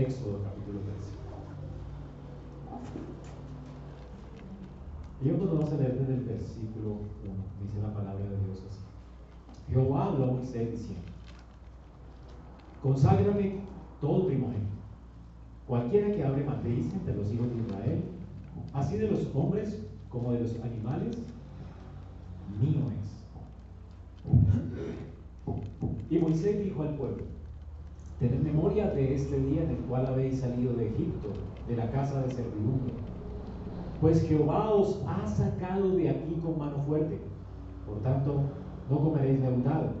Éxodo capítulo 13. Y pues vamos a leer desde el versículo 1, dice la palabra de Dios así. Jehová habló a Moisés diciendo, conságrame todo primogénito, cualquiera que abre matriz entre los hijos de Israel, así de los hombres como de los animales, mío es. Y Moisés dijo al pueblo, tened memoria de este día en el cual habéis salido de Egipto, de la casa de servidumbre. Pues Jehová os ha sacado de aquí con mano fuerte. Por tanto, no comeréis leudado.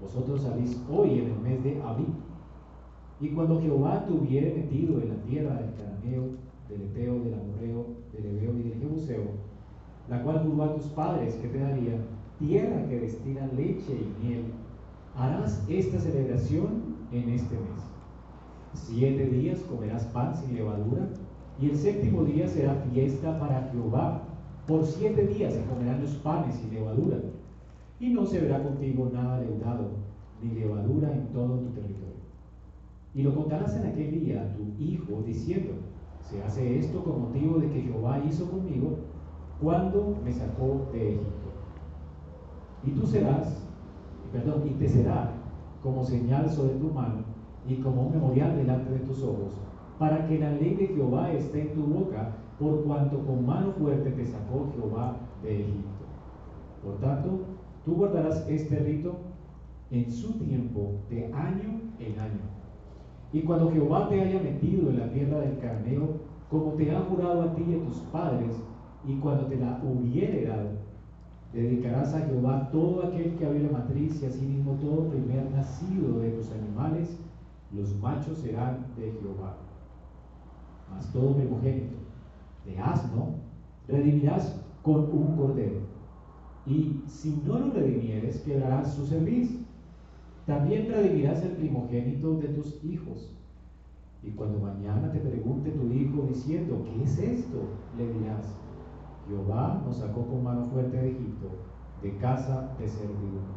Vosotros salís hoy en el mes de Abí. Y cuando Jehová te hubiere metido en la tierra del Cananeo, del Eteo, del Amorreo, del Ebeo y del Jebuseo, la cual juró a tus padres que te daría, tierra que destila leche y miel, harás esta celebración en este mes. Siete días comerás pan sin levadura, y el séptimo día será fiesta para Jehová. Por siete días se comerán los panes sin levadura, y no se verá contigo nada leudado, ni levadura en todo tu territorio. Y lo contarás en aquel día a tu hijo, diciendo, se hace esto con motivo de que Jehová hizo conmigo cuando me sacó de Egipto. Y tú serás, perdón, y te será como señal sobre tu mano y como un memorial delante de tus ojos, para que la ley de Jehová esté en tu boca, por cuanto con mano fuerte te sacó Jehová de Egipto. Por tanto, tú guardarás este rito en su tiempo, de año en año. Y cuando Jehová te haya metido en la tierra del carneo, como te ha jurado a ti y a tus padres, y cuando te la hubiere dado, dedicarás a Jehová todo aquel que abriere matriz y asimismo todo primer nacido de tus animales, los machos serán de Jehová. Mas todo primogénito de asno redimirás con un cordero. Y si no lo redimieres, quebrarás su cerviz. También redimirás el primogénito de tus hijos. Y cuando mañana te pregunte tu hijo diciendo, ¿qué es esto? Le dirás, Jehová nos sacó con mano fuerte de Egipto, de casa de servidumbre.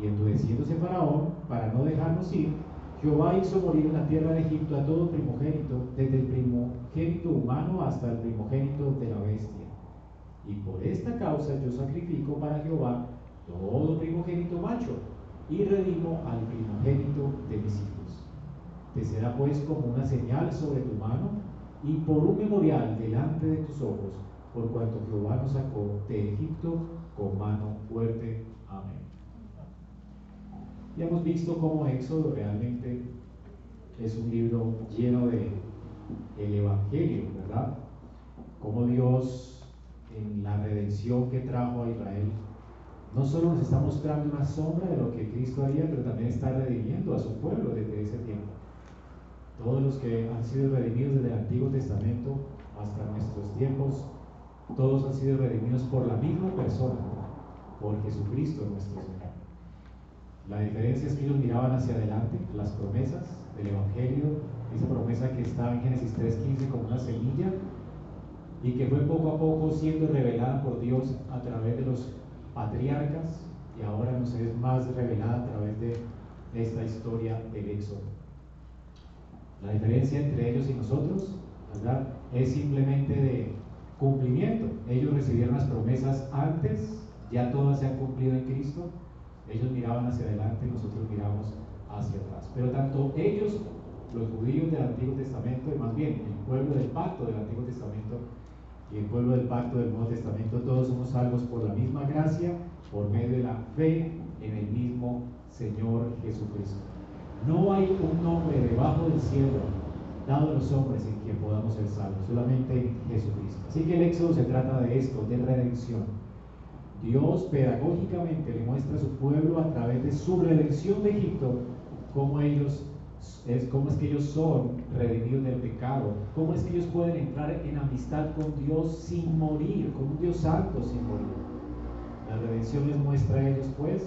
Y endureciéndose Faraón, para no dejarnos ir, Jehová hizo morir en la tierra de Egipto a todo primogénito, desde el primogénito humano hasta el primogénito de la bestia. Y por esta causa yo sacrifico para Jehová todo primogénito macho, y redimo al primogénito de mis hijos. Te será pues como una señal sobre tu mano, y por un memorial delante de tus ojos, por cuanto Jehová nos sacó de Egipto con mano fuerte. Amén. Y hemos visto cómo Éxodo realmente es un libro lleno de el Evangelio, ¿verdad? Cómo Dios en la redención que trajo a Israel no solo nos está mostrando una sombra de lo que Cristo haría, pero también está redimiendo a su pueblo desde ese tiempo. Todos los que han sido redimidos desde el Antiguo Testamento hasta nuestros tiempos todos han sido redimidos por la misma persona, por Jesucristo nuestro Señor. La diferencia es que ellos miraban hacia adelante las promesas del Evangelio, esa promesa que está en Génesis 3.15 como una semilla y que fue poco a poco siendo revelada por Dios a través de los patriarcas y ahora nos es más revelada a través de esta historia del Éxodo. La diferencia entre ellos y nosotros, ¿verdad? Es simplemente de cumplimiento. Ellos recibieron las promesas antes, ya todas se han cumplido en Cristo. Ellos miraban hacia adelante nosotros miramos hacia atrás. Pero tanto ellos, los judíos del Antiguo Testamento, y más bien el pueblo del pacto del Antiguo Testamento y el pueblo del pacto del Nuevo Testamento, todos somos salvos por la misma gracia, por medio de la fe en el mismo Señor Jesucristo. No hay un nombre debajo del cielo dado a los hombres en quien podamos ser salvos, solamente en Jesucristo. Así que el Éxodo se trata de esto, de redención. Dios pedagógicamente le muestra a su pueblo a través de su redención de Egipto cómo ellos es cómo es que ellos son redimidos del pecado, cómo es que ellos pueden entrar en amistad con Dios sin morir, con un Dios santo sin morir. La redención les muestra a ellos pues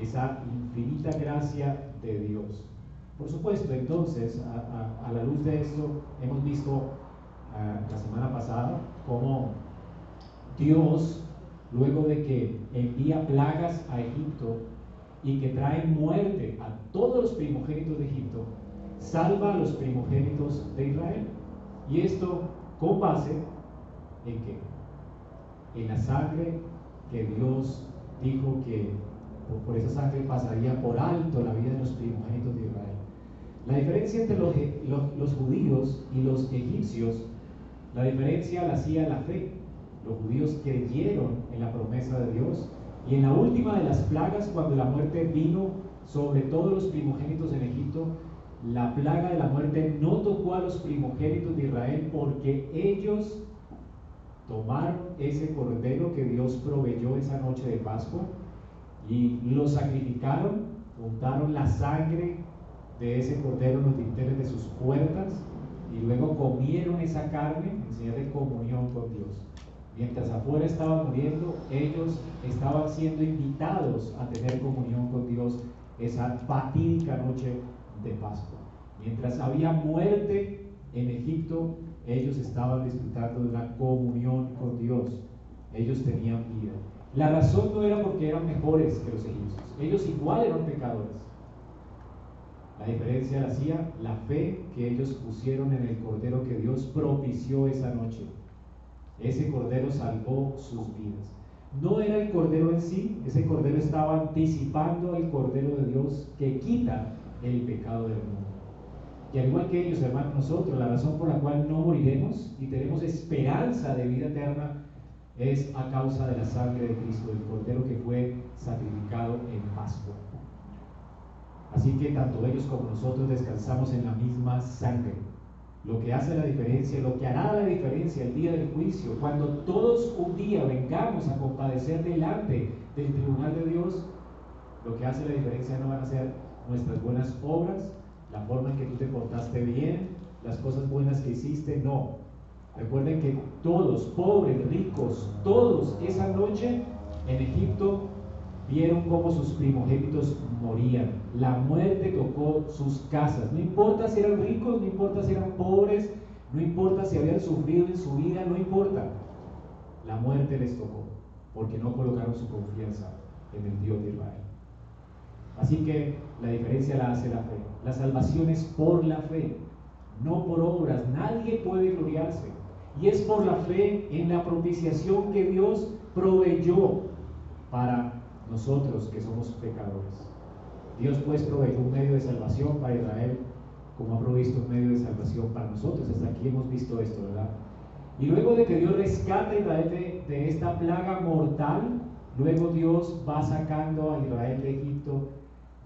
esa infinita gracia de Dios. Por supuesto, entonces, a, la luz de esto, hemos visto ah, la semana pasada cómo Dios, luego de que envía plagas a Egipto y que trae muerte a todos los primogénitos de Egipto, salva a los primogénitos de Israel. Y esto con base en que en la sangre que Dios dijo que por esa sangre pasaría por alto la vida de los primogénitos de Israel. La diferencia entre los, los, judíos y los egipcios, la diferencia la hacía la fe. Los judíos creyeron en la promesa de Dios y en la última de las plagas, cuando la muerte vino sobre todos los primogénitos en Egipto, la plaga de la muerte no tocó a los primogénitos de Israel porque ellos tomaron ese cordero que Dios proveyó esa noche de Pascua y lo sacrificaron, untaron la sangre de ese cordero los dinteles de sus puertas y luego comieron esa carne en señal de comunión con Dios. Mientras afuera estaban muriendo, ellos estaban siendo invitados a tener comunión con Dios esa fatídica noche de Pascua. Mientras había muerte en Egipto, ellos estaban disfrutando de una comunión con Dios. Ellos tenían vida. La razón no era porque eran mejores que los egipcios. Ellos igual eran pecadores. La diferencia la hacía la fe que ellos pusieron en el cordero que Dios propició esa noche. Ese cordero salvó sus vidas. No era el cordero en sí, ese cordero estaba anticipando el cordero de Dios que quita el pecado del mundo. Y al igual que ellos, hermanos, nosotros, la razón por la cual no moriremos y tenemos esperanza de vida eterna es a causa de la sangre de Cristo, el cordero que fue sacrificado en Pascua. Así que tanto ellos como nosotros descansamos en la misma sangre. Lo que hace la diferencia, lo que hará la diferencia el día del juicio, cuando todos un día vengamos a compadecer delante del tribunal de Dios, lo que hace la diferencia no van a ser nuestras buenas obras, la forma en que tú te portaste bien, las cosas buenas que hiciste, no. Recuerden que todos, pobres, ricos, todos esa noche en Egipto vieron cómo sus primogénitos morían. La muerte tocó sus casas. No importa si eran ricos, no importa si eran pobres, no importa si habían sufrido en su vida, no importa. La muerte les tocó porque no colocaron su confianza en el Dios de Israel. Así que la diferencia la hace la fe. La salvación es por la fe, no por obras. Nadie puede gloriarse. Y es por la fe en la propiciación que Dios proveyó para nosotros que somos pecadores. Dios pues proveyó un medio de salvación para Israel, como ha provisto un medio de salvación para nosotros. Hasta aquí hemos visto esto, ¿verdad? Y luego de que Dios rescata a Israel de, de esta plaga mortal, luego Dios va sacando a Israel de Egipto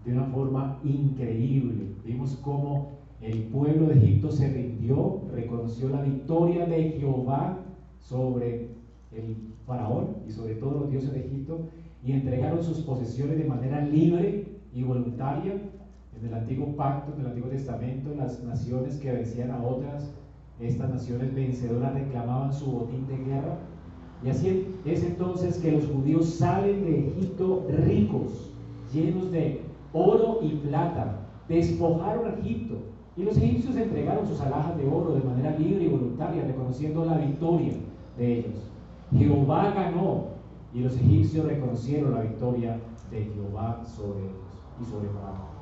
de una forma increíble. Vimos cómo el pueblo de Egipto se rindió, reconoció la victoria de Jehová sobre el faraón y sobre todos los dioses de Egipto y entregaron sus posesiones de manera libre y voluntaria. En el antiguo pacto, en el antiguo testamento, las naciones que vencían a otras, estas naciones vencedoras reclamaban su botín de guerra. Y así es entonces que los judíos salen de Egipto ricos, llenos de oro y plata, despojaron a Egipto. Y los egipcios entregaron sus alhajas de oro de manera libre y voluntaria, reconociendo la victoria de ellos. Jehová ganó y los egipcios reconocieron la victoria de Jehová sobre ellos y sobre Faraón.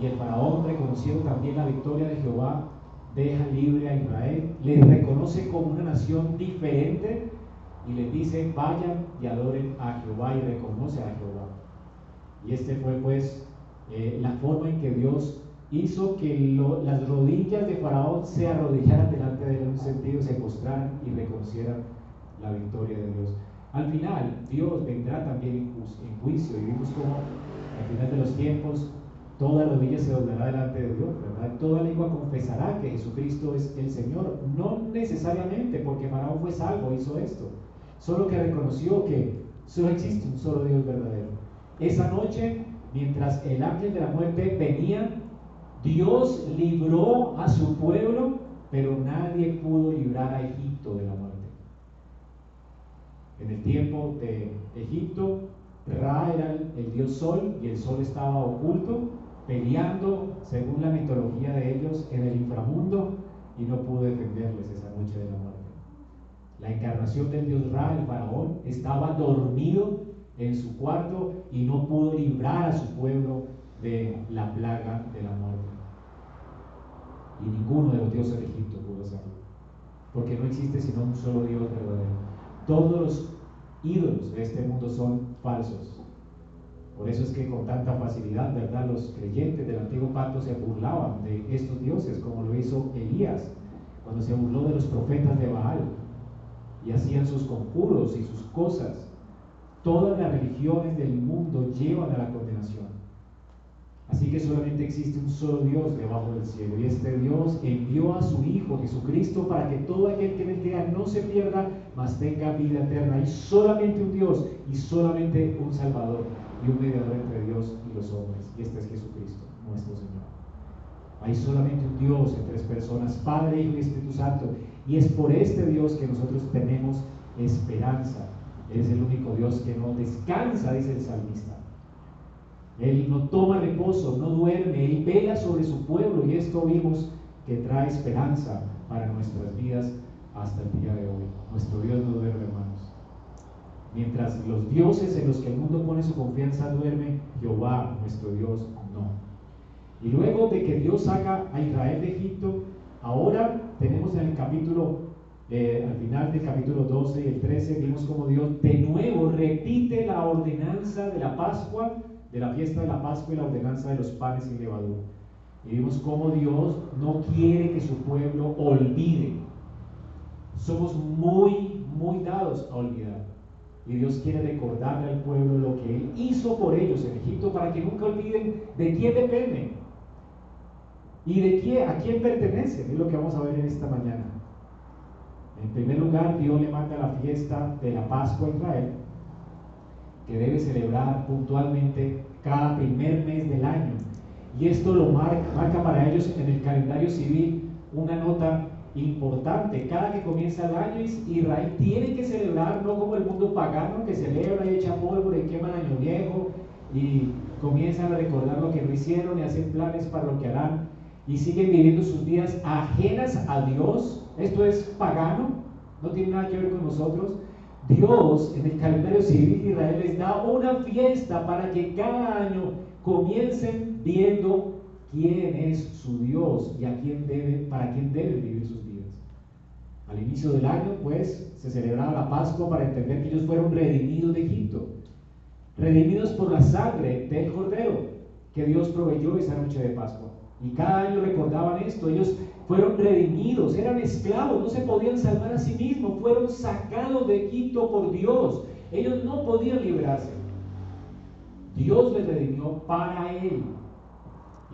Y el Faraón, reconociendo también la victoria de Jehová, deja libre a Israel, les reconoce como una nación diferente y les dice, vayan y adoren a Jehová y reconoce a Jehová. Y este fue pues eh, la forma en que Dios hizo que las rodillas de Faraón se arrodillaran delante de él en un sentido, se postraran y reconocieran la victoria de Dios. Al final, Dios vendrá también en juicio y vimos cómo al final de los tiempos toda rodilla se doblará delante de Dios. Toda lengua confesará que Jesucristo es el Señor, no necesariamente porque Faraón fue salvo, hizo esto, solo que reconoció que solo existe un solo Dios verdadero. Esa noche, mientras el ángel de la muerte venía, Dios libró a su pueblo, pero nadie pudo librar a Egipto de la muerte. En el tiempo de Egipto, Ra era el, dios sol y el sol estaba oculto, peleando, según la mitología de ellos, en el inframundo y no pudo defenderles esa noche de la muerte. La encarnación del dios Ra, el faraón, estaba dormido en su cuarto y no pudo librar a su pueblo de la plaga de la muerte. Y ninguno de los dioses de Egipto pudo hacerlo. Porque no existe sino un solo Dios verdadero. Todos los ídolos de este mundo son falsos. Por eso es que con tanta facilidad, ¿verdad? Los creyentes del antiguo pacto se burlaban de estos dioses, como lo hizo Elías, cuando se burló de los profetas de Baal y hacían sus conjuros y sus cosas. Todas las religiones del mundo llevan a la condenación. Así que solamente existe un solo Dios debajo del cielo. Y este Dios envió a su Hijo Jesucristo para que todo aquel que él crea no se pierda, mas tenga vida eterna. Hay solamente un Dios y solamente un Salvador y un mediador entre Dios y los hombres. Y este es Jesucristo, nuestro Señor. Hay solamente un Dios en tres personas, Padre, Hijo y Espíritu Santo. Y es por este Dios que nosotros tenemos esperanza. Él es el único Dios que no descansa, dice el salmista. Él no toma reposo, no duerme, Él vela sobre su pueblo y esto vimos que trae esperanza para nuestras vidas hasta el día de hoy. Nuestro Dios no duerme, hermanos. Mientras los dioses en los que el mundo pone su confianza duermen, Jehová, nuestro Dios, no. Y luego de que Dios saca a Israel de Egipto, ahora tenemos en el capítulo, eh, al final del capítulo 12 y el 13, vimos como Dios de nuevo repite la ordenanza de la Pascua de la fiesta de la Pascua y la ordenanza de los panes sin levadura. Y vimos cómo Dios no quiere que su pueblo olvide. Somos muy, muy dados a olvidar. Y Dios quiere recordarle al pueblo lo que Él hizo por ellos en Egipto para que nunca olviden de quién dependen y de quién, a quién pertenecen. Es lo que vamos a ver en esta mañana. En primer lugar, Dios le manda la fiesta de la Pascua a Israel que debe celebrar puntualmente cada primer mes del año. Y esto lo marca, para ellos en el calendario civil una nota importante. Cada que comienza el año, Israel tiene que celebrar, no como el mundo pagano que celebra y echa polvo y quema el año viejo y comienzan a recordar lo que no hicieron y hacen planes para lo que harán y siguen viviendo sus vidas ajenas a Dios. Esto es pagano, no tiene nada que ver con nosotros. Dios en el calendario civil de Israel les da una fiesta para que cada año comiencen viendo quién es su Dios y a quién debe, para quién deben vivir sus. Al inicio del año, pues, se celebraba la Pascua para entender que ellos fueron redimidos de Egipto, redimidos por la sangre del Cordero que Dios proveyó esa noche de Pascua. Y cada año recordaban esto, ellos fueron redimidos, eran esclavos, no se podían salvar a sí mismos, fueron sacados de Egipto por Dios. Ellos no podían librarse. Dios les redimió para Él.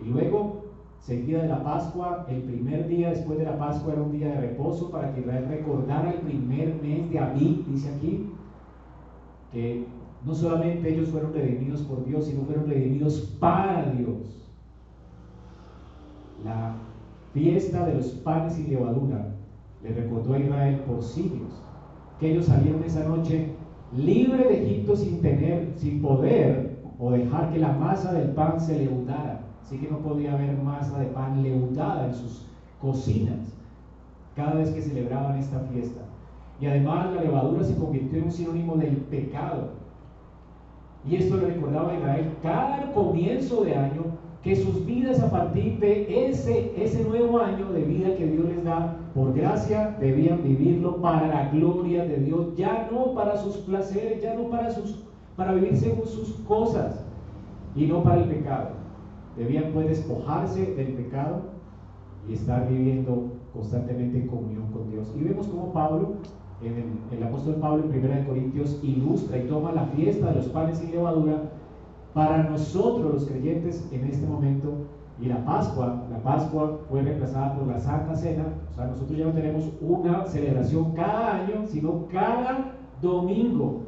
Y luego, seguida de la Pascua, el primer día después de la Pascua era un día de reposo para que Israel recordara el primer mes de Abí, dice aquí, que no solamente ellos fueron redimidos por Dios, sino fueron redimidos para Dios. La fiesta de los panes y levadura le recordó a Israel por siglos que ellos salieron esa noche libre de Egipto sin tener, sin poder o dejar que la masa del pan se leudara. Así que no podía haber masa de pan leudada en sus cocinas cada vez que celebraban esta fiesta. Y además la levadura se convirtió en un sinónimo del pecado. Y esto le recordaba a Israel cada comienzo de año que sus vidas a partir de ese, ese nuevo año de vida que Dios les da, por gracia, debían vivirlo para la gloria de Dios, ya no para sus placeres, ya no para, sus, para vivir según sus cosas y no para el pecado. Debían pues despojarse del pecado y estar viviendo constantemente en comunión con Dios. Y vemos como Pablo, el apóstol Pablo en 1 Corintios, ilustra y toma la fiesta de los panes sin levadura para nosotros los creyentes en este momento y la Pascua, la Pascua fue reemplazada por la Santa Cena, o sea, nosotros ya no tenemos una celebración cada año, sino cada domingo.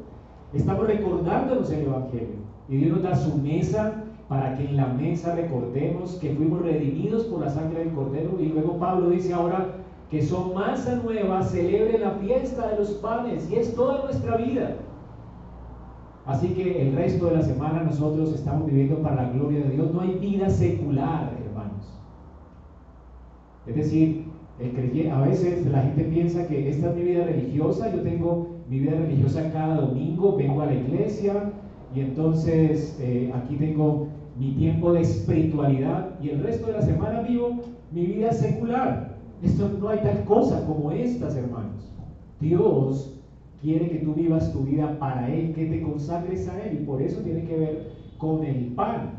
Estamos recordándonos el Evangelio y Dios nos da su mesa para que en la mesa recordemos que fuimos redimidos por la sangre del Cordero y luego Pablo dice ahora que son masa nueva, celebre la fiesta de los panes y es toda nuestra vida. Así que el resto de la semana nosotros estamos viviendo para la gloria de Dios. No hay vida secular, hermanos. Es decir, a veces la gente piensa que esta es mi vida religiosa, yo tengo mi vida religiosa cada domingo, vengo a la iglesia y entonces eh, aquí tengo mi tiempo de espiritualidad y el resto de la semana vivo mi vida secular. Esto no hay tal cosa como estas, hermanos. Dios quiere que tú vivas tu vida para Él, que te consagres a Él. Y por eso tiene que ver con el pan.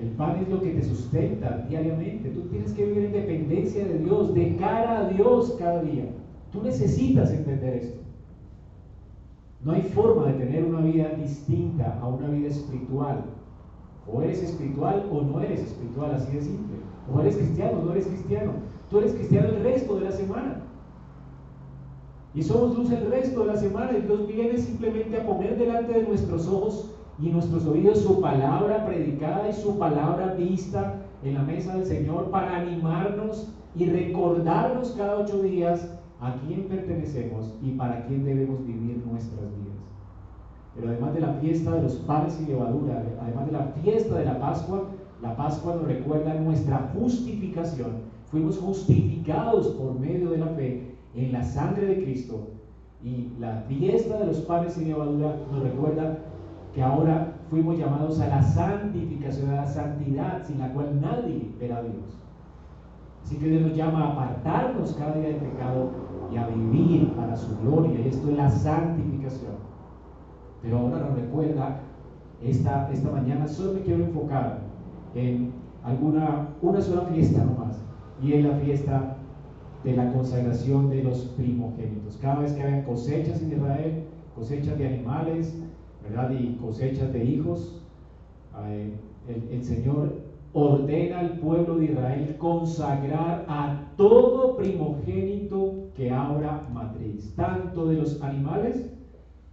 El pan es lo que te sustenta diariamente. Tú tienes que vivir en dependencia de Dios, de cara a Dios cada día. Tú necesitas entender esto. No hay forma de tener una vida distinta a una vida espiritual. O eres espiritual o no eres espiritual, así de simple. O eres cristiano o no eres cristiano. Tú eres cristiano el resto de la semana. Y somos luz el resto de la semana. Y Dios viene simplemente a poner delante de nuestros ojos y nuestros oídos su palabra predicada y su palabra vista en la mesa del Señor para animarnos y recordarnos cada ocho días a quién pertenecemos y para quién debemos vivir nuestras vidas. Pero además de la fiesta de los panes y levadura, además de la fiesta de la Pascua, la Pascua nos recuerda nuestra justificación. Fuimos justificados por medio de la fe en la sangre de Cristo. Y la fiesta de los panes y levadura nos recuerda que ahora fuimos llamados a la santificación, a la santidad, sin la cual nadie verá a Dios. Así que Dios nos llama a apartarnos cada día del pecado y a vivir para su gloria. Y esto es la santificación. Pero ahora nos recuerda, esta, esta mañana solo me quiero enfocar en alguna, una sola fiesta nomás. Y es la fiesta de la consagración de los primogénitos. Cada vez que hayan cosechas en Israel, cosechas de animales, ¿verdad? Y cosechas de hijos, eh, el, el Señor ordena al pueblo de Israel consagrar a todo primogénito que abra matriz, tanto de los animales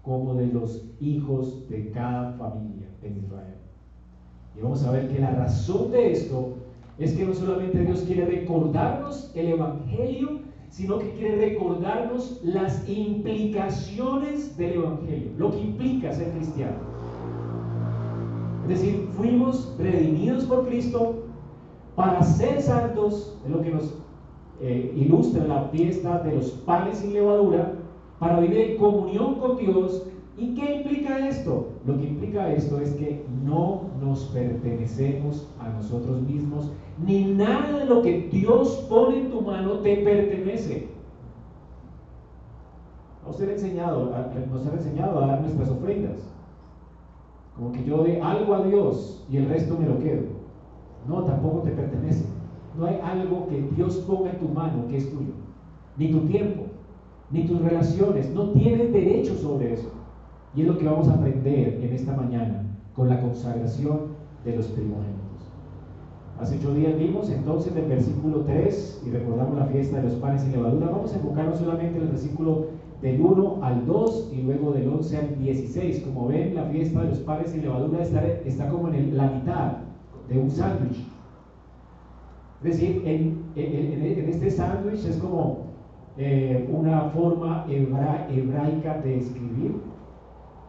como de los hijos de cada familia en Israel. Y vamos a ver que la razón de esto es que no solamente Dios quiere recordarnos el Evangelio, sino que quiere recordarnos las implicaciones del Evangelio, lo que implica ser cristiano. Es decir, fuimos redimidos por Cristo para ser santos, es lo que nos eh, ilustra la fiesta de los panes sin levadura, para vivir en comunión con Dios. ¿Y qué implica esto? Lo que implica esto es que no nos pertenecemos a nosotros mismos, ni nada de lo que Dios pone en tu mano te pertenece. A usted enseñado, nos ha enseñado a dar nuestras ofrendas. Como que yo dé algo a Dios y el resto me lo quedo. No, tampoco te pertenece. No hay algo que Dios ponga en tu mano que es tuyo. Ni tu tiempo, ni tus relaciones. No tienes derecho sobre eso. Y es lo que vamos a aprender en esta mañana con la consagración de los primogénitos. Hace ocho días vimos entonces del versículo 3 y recordamos la fiesta de los panes y levadura. Vamos a enfocarnos solamente en el versículo del 1 al 2 y luego del 11 al 16. Como ven, la fiesta de los panes y levadura está, está como en la mitad de un sándwich. Es decir, en, este sándwich es como eh, una forma hebraica de escribir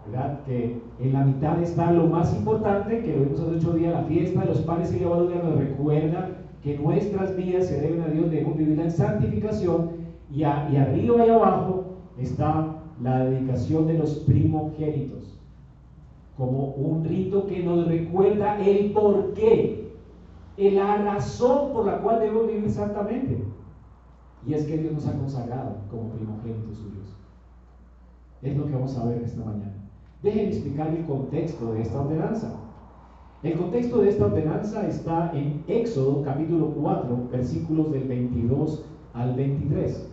¿verdad? Que en la mitad está lo más importante, que lo vimos hace ocho días, la fiesta de los panes y levadura nos recuerda que nuestras vidas se deben a Dios, debemos vivirla en santificación, y, arriba y abajo está la dedicación de los primogénitos, como un rito que nos recuerda el porqué, la razón por la cual debemos vivir santamente. Y es que Dios nos ha consagrado como primogénitos suyos. Es lo que vamos a ver esta mañana. Déjenme explicar el contexto de esta ordenanza. El contexto de esta ordenanza está en Éxodo capítulo 4, versículos del 22 al 23.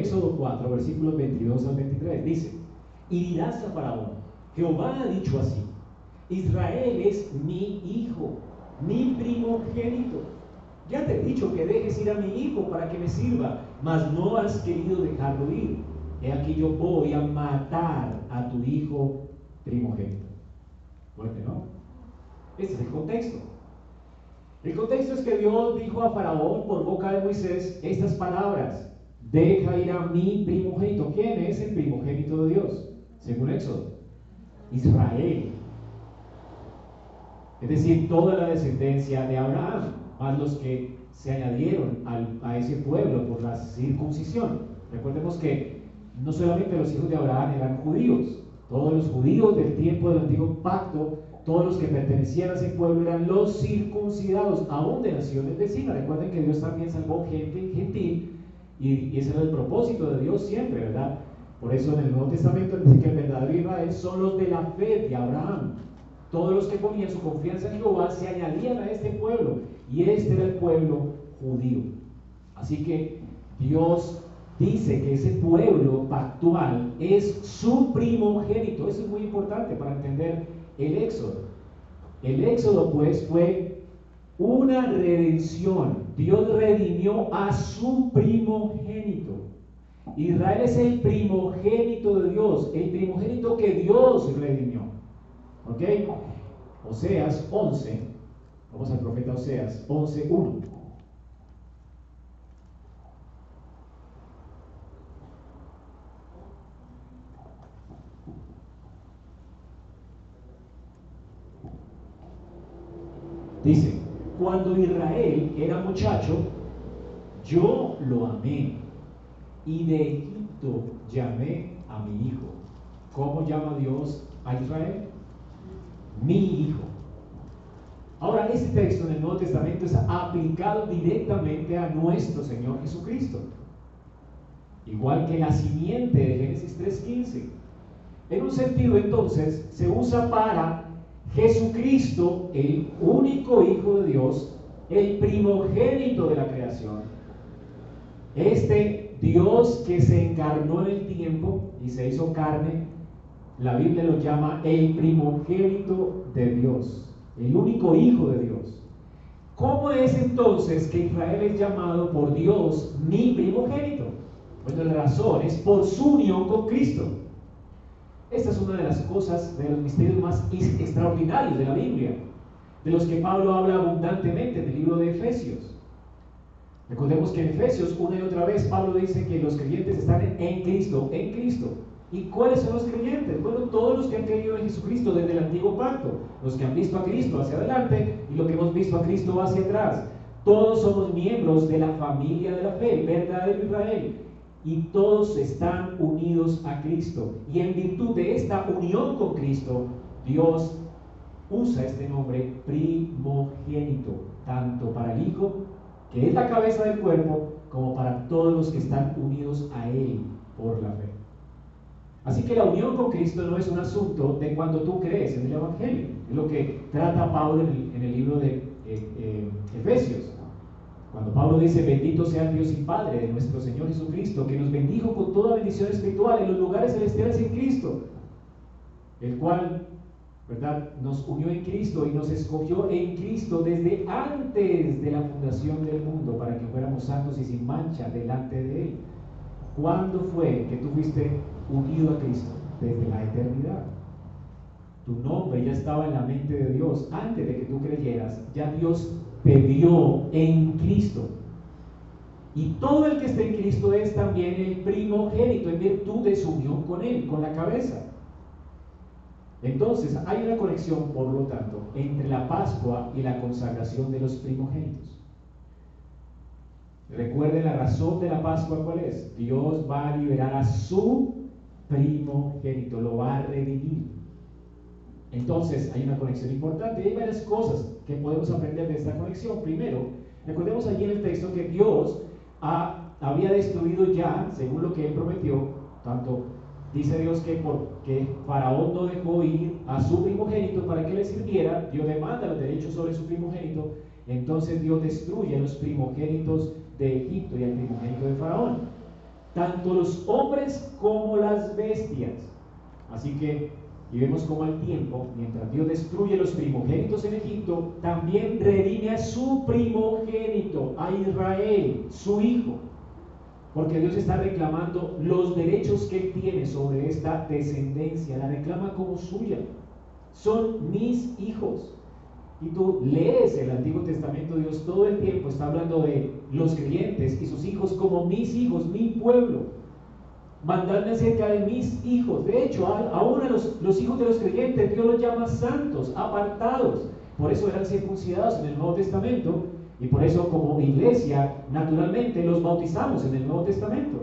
Éxodo 4, versículos 22 al 23. Dice, y dirás a Faraón, Jehová ha dicho así, Israel es mi hijo, mi primogénito. Ya te he dicho que dejes ir a mi hijo para que me sirva, mas no has querido dejarlo ir. He aquí yo voy a matar a tu hijo primogénito. Fuerte, ¿no? Este es el contexto. El contexto es que Dios dijo a Faraón por boca de Moisés estas palabras deja ir a mi primogénito. ¿Quién es el primogénito de Dios? según Éxodo? Israel. Es decir, toda la descendencia de Abraham, más los que se añadieron a ese pueblo por la circuncisión. Recordemos que no solamente los hijos de Abraham eran judíos, todos los judíos del tiempo del antiguo pacto, todos los que pertenecían a ese pueblo eran los circuncidados, aún de naciones vecinas. Recuerden que Dios también salvó gente gentil y, ese era el propósito de Dios siempre, ¿verdad? Por eso en el Nuevo Testamento dice que el verdadero Israel son los de la fe de Abraham. Todos los que ponían su confianza en Jehová se añadían a este pueblo y este era el pueblo judío. Así que Dios dice que ese pueblo pactual es su primogénito. Eso es muy importante para entender el éxodo. El éxodo pues fue una redención. Dios redimió a su primogénito. Israel es el primogénito de Dios, el primogénito que Dios redimió. ¿Ok? Oseas 11, vamos al profeta Oseas 11, 1. Dice, cuando Israel era muchacho, yo lo amé y de Egipto llamé a mi hijo. ¿Cómo llama Dios a Israel? Mi hijo. Ahora, este texto en el Nuevo Testamento es aplicado directamente a nuestro Señor Jesucristo. Igual que la simiente de Génesis 3.15. En un sentido, entonces, se usa para Jesucristo, el único Hijo de Dios, el primogénito de la creación, este Dios que se encarnó en el tiempo y se hizo carne, la Biblia lo llama el primogénito de Dios, el único Hijo de Dios. ¿Cómo es entonces que Israel es llamado por Dios mi primogénito? Bueno, la razón es por su unión con Cristo. Esta es una de las cosas, de los misterios más extraordinarios de la Biblia, de los que Pablo habla abundantemente en el libro de Efesios. Recordemos que en Efesios una y otra vez Pablo dice que los creyentes están en Cristo, en Cristo. ¿Y cuáles son los creyentes? Bueno, todos los que han creído en Jesucristo desde el antiguo pacto, los que han visto a Cristo hacia adelante y los que hemos visto a Cristo hacia atrás. Todos somos miembros de la familia de la fe, verdadero Israel y todos están unidos a Cristo. Y en virtud de esta unión con Cristo, Dios usa este nombre primogénito, tanto para el Hijo, que es la cabeza del cuerpo, como para todos los que están unidos a Él por la fe. Así que la unión con Cristo no es un asunto de cuando tú crees en el Evangelio, es lo que trata Pablo en el, libro de eh, eh, Efesios. Cuando Pablo dice, bendito sea Dios y Padre de nuestro Señor Jesucristo, que nos bendijo con toda bendición espiritual en los lugares celestiales en Cristo, el cual, ¿verdad?, nos unió en Cristo y nos escogió en Cristo desde antes de la fundación del mundo para que fuéramos santos y sin mancha delante de Él. ¿Cuándo fue que tú fuiste unido a Cristo? Desde la eternidad. Tu nombre ya estaba en la mente de Dios. Antes de que tú creyeras, ya Dios te dio en Cristo. Y todo el que esté en Cristo es también el primogénito en virtud de su unión con Él, con la cabeza. Entonces, hay una conexión, por lo tanto, entre la Pascua y la consagración de los primogénitos. Recuerde la razón de la Pascua, ¿cuál es? Dios va a liberar a su primogénito, lo va a redimir. Entonces hay una conexión importante y hay varias cosas que podemos aprender de esta conexión. Primero, recordemos allí en el texto que Dios había destruido ya, según lo que él prometió, tanto dice Dios que porque Faraón no dejó ir a su primogénito para que le sirviera, Dios demanda los derechos sobre su primogénito, entonces Dios destruye a los primogénitos de Egipto y al primogénito de Faraón, tanto los hombres como las bestias. Así que y vemos cómo al tiempo, mientras Dios destruye los primogénitos en Egipto, también redime a su primogénito, a Israel, su hijo. Porque Dios está reclamando los derechos que Él tiene sobre esta descendencia, la reclama como suya. Son mis hijos. Y tú lees el Antiguo Testamento, Dios todo el tiempo está hablando de los creyentes y sus hijos como mis hijos, mi pueblo. Mandadme acerca de mis hijos. De hecho, ahora los, los hijos de los creyentes Dios los llama santos, apartados. Por eso eran circuncidados en el Nuevo Testamento y por eso como iglesia, naturalmente, los bautizamos en el Nuevo Testamento.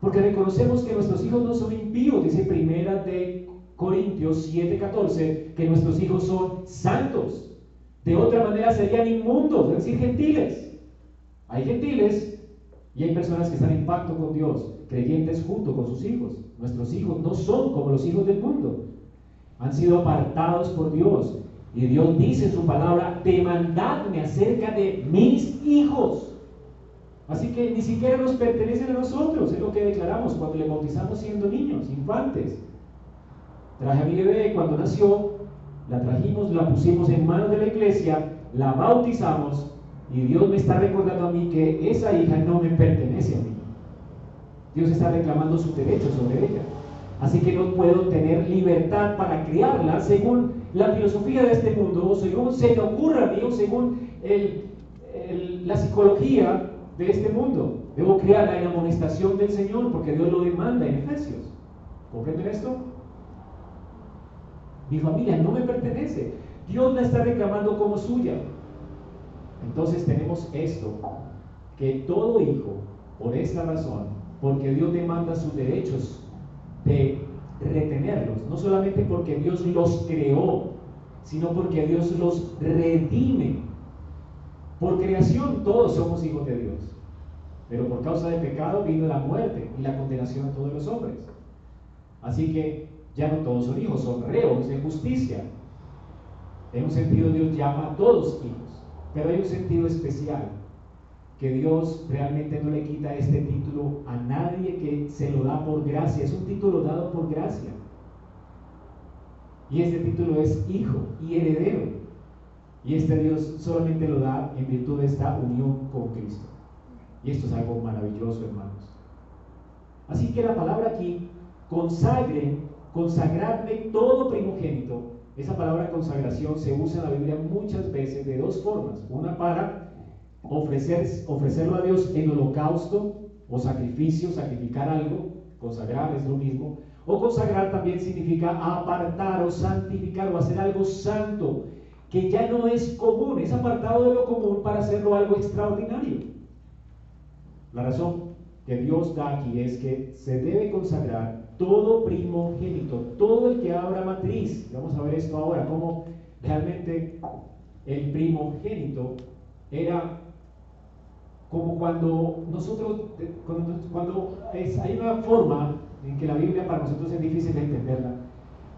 Porque reconocemos que nuestros hijos no son impíos, dice primera de Corintios 7:14, que nuestros hijos son santos. De otra manera serían inmundos, es decir, gentiles. Hay gentiles y hay personas que están en pacto con Dios, creyentes junto con sus hijos. Nuestros hijos no son como los hijos del mundo. Han sido apartados por Dios. Y Dios dice en su palabra, demandadme acerca de mis hijos. Así que ni siquiera nos pertenecen a nosotros, es lo que declaramos cuando le bautizamos siendo niños, infantes. Traje a mi bebé cuando nació, la trajimos, la pusimos en manos de la iglesia, la bautizamos y Dios me está recordando a mí que esa hija no me pertenece a mí. Dios está reclamando su derecho sobre ella. Así que no puedo tener libertad para criarla según la filosofía de este mundo, o según se me ocurra a mí, o según la psicología de este mundo. Debo criarla en la amonestación del Señor, porque Dios lo demanda en Efesios. ¿Comprenden esto? Mi familia no me pertenece. Dios la está reclamando como suya. Entonces tenemos esto, que todo hijo, por esta razón, porque Dios demanda sus derechos de retenerlos, no solamente porque Dios los creó, sino porque Dios los redime. Por creación todos somos hijos de Dios, pero por causa del pecado vino la muerte y la condenación a todos los hombres. Así que ya no todos son hijos, son reos de justicia. En un sentido Dios llama a todos hijos, pero hay un sentido especial que Dios realmente no le quita este título a nadie que se lo da por gracia. Es un título dado por gracia. Y este título es hijo y heredero. Y este Dios solamente lo da en virtud de esta unión con Cristo. Y esto es algo maravilloso, hermanos. Así que la palabra aquí, consagre, consagradme todo primogénito. Esa palabra consagración se usa en la Biblia muchas veces de dos formas. Una para ofrecer, ofrecerlo a Dios en holocausto o sacrificio, sacrificar algo, consagrar es lo mismo, o consagrar también significa apartar o santificar o hacer algo santo, que ya no es común, es apartado de lo común para hacerlo algo extraordinario. La razón que Dios da aquí es que se debe consagrar todo primogénito, todo el que abra matriz. Vamos a ver esto ahora, cómo realmente el primogénito era como cuando nosotros, cuando, hay una forma en que la Biblia para nosotros es difícil de entenderla,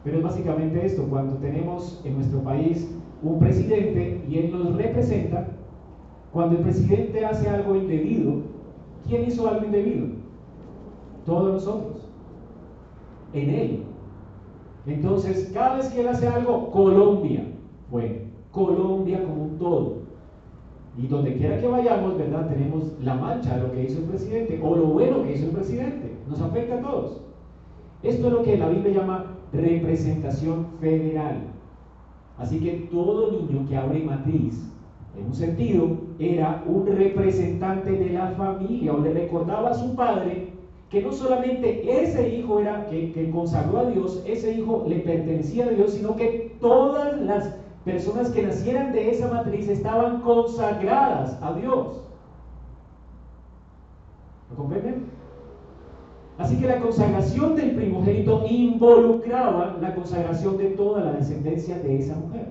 pero es básicamente esto, cuando tenemos en nuestro país un presidente y él nos representa, cuando el presidente hace algo indebido, ¿quién hizo algo indebido? Todos nosotros, en él. Entonces, cada vez que él hace algo, Colombia fue, Colombia como un todo. Y donde quiera que vayamos, ¿verdad? Tenemos la mancha de lo que hizo el presidente o lo bueno que hizo el presidente. Nos afecta a todos. Esto es lo que la Biblia llama representación federal. Así que todo niño que abre matriz, en un sentido, era un representante de la familia o le recordaba a su padre que no solamente ese hijo era que, que consagró a Dios, ese hijo le pertenecía a Dios, sino que todas las personas que nacieran de esa matriz estaban consagradas a Dios. ¿Lo comprenden? Así que la consagración del primogénito involucraba la consagración de toda la descendencia de esa mujer.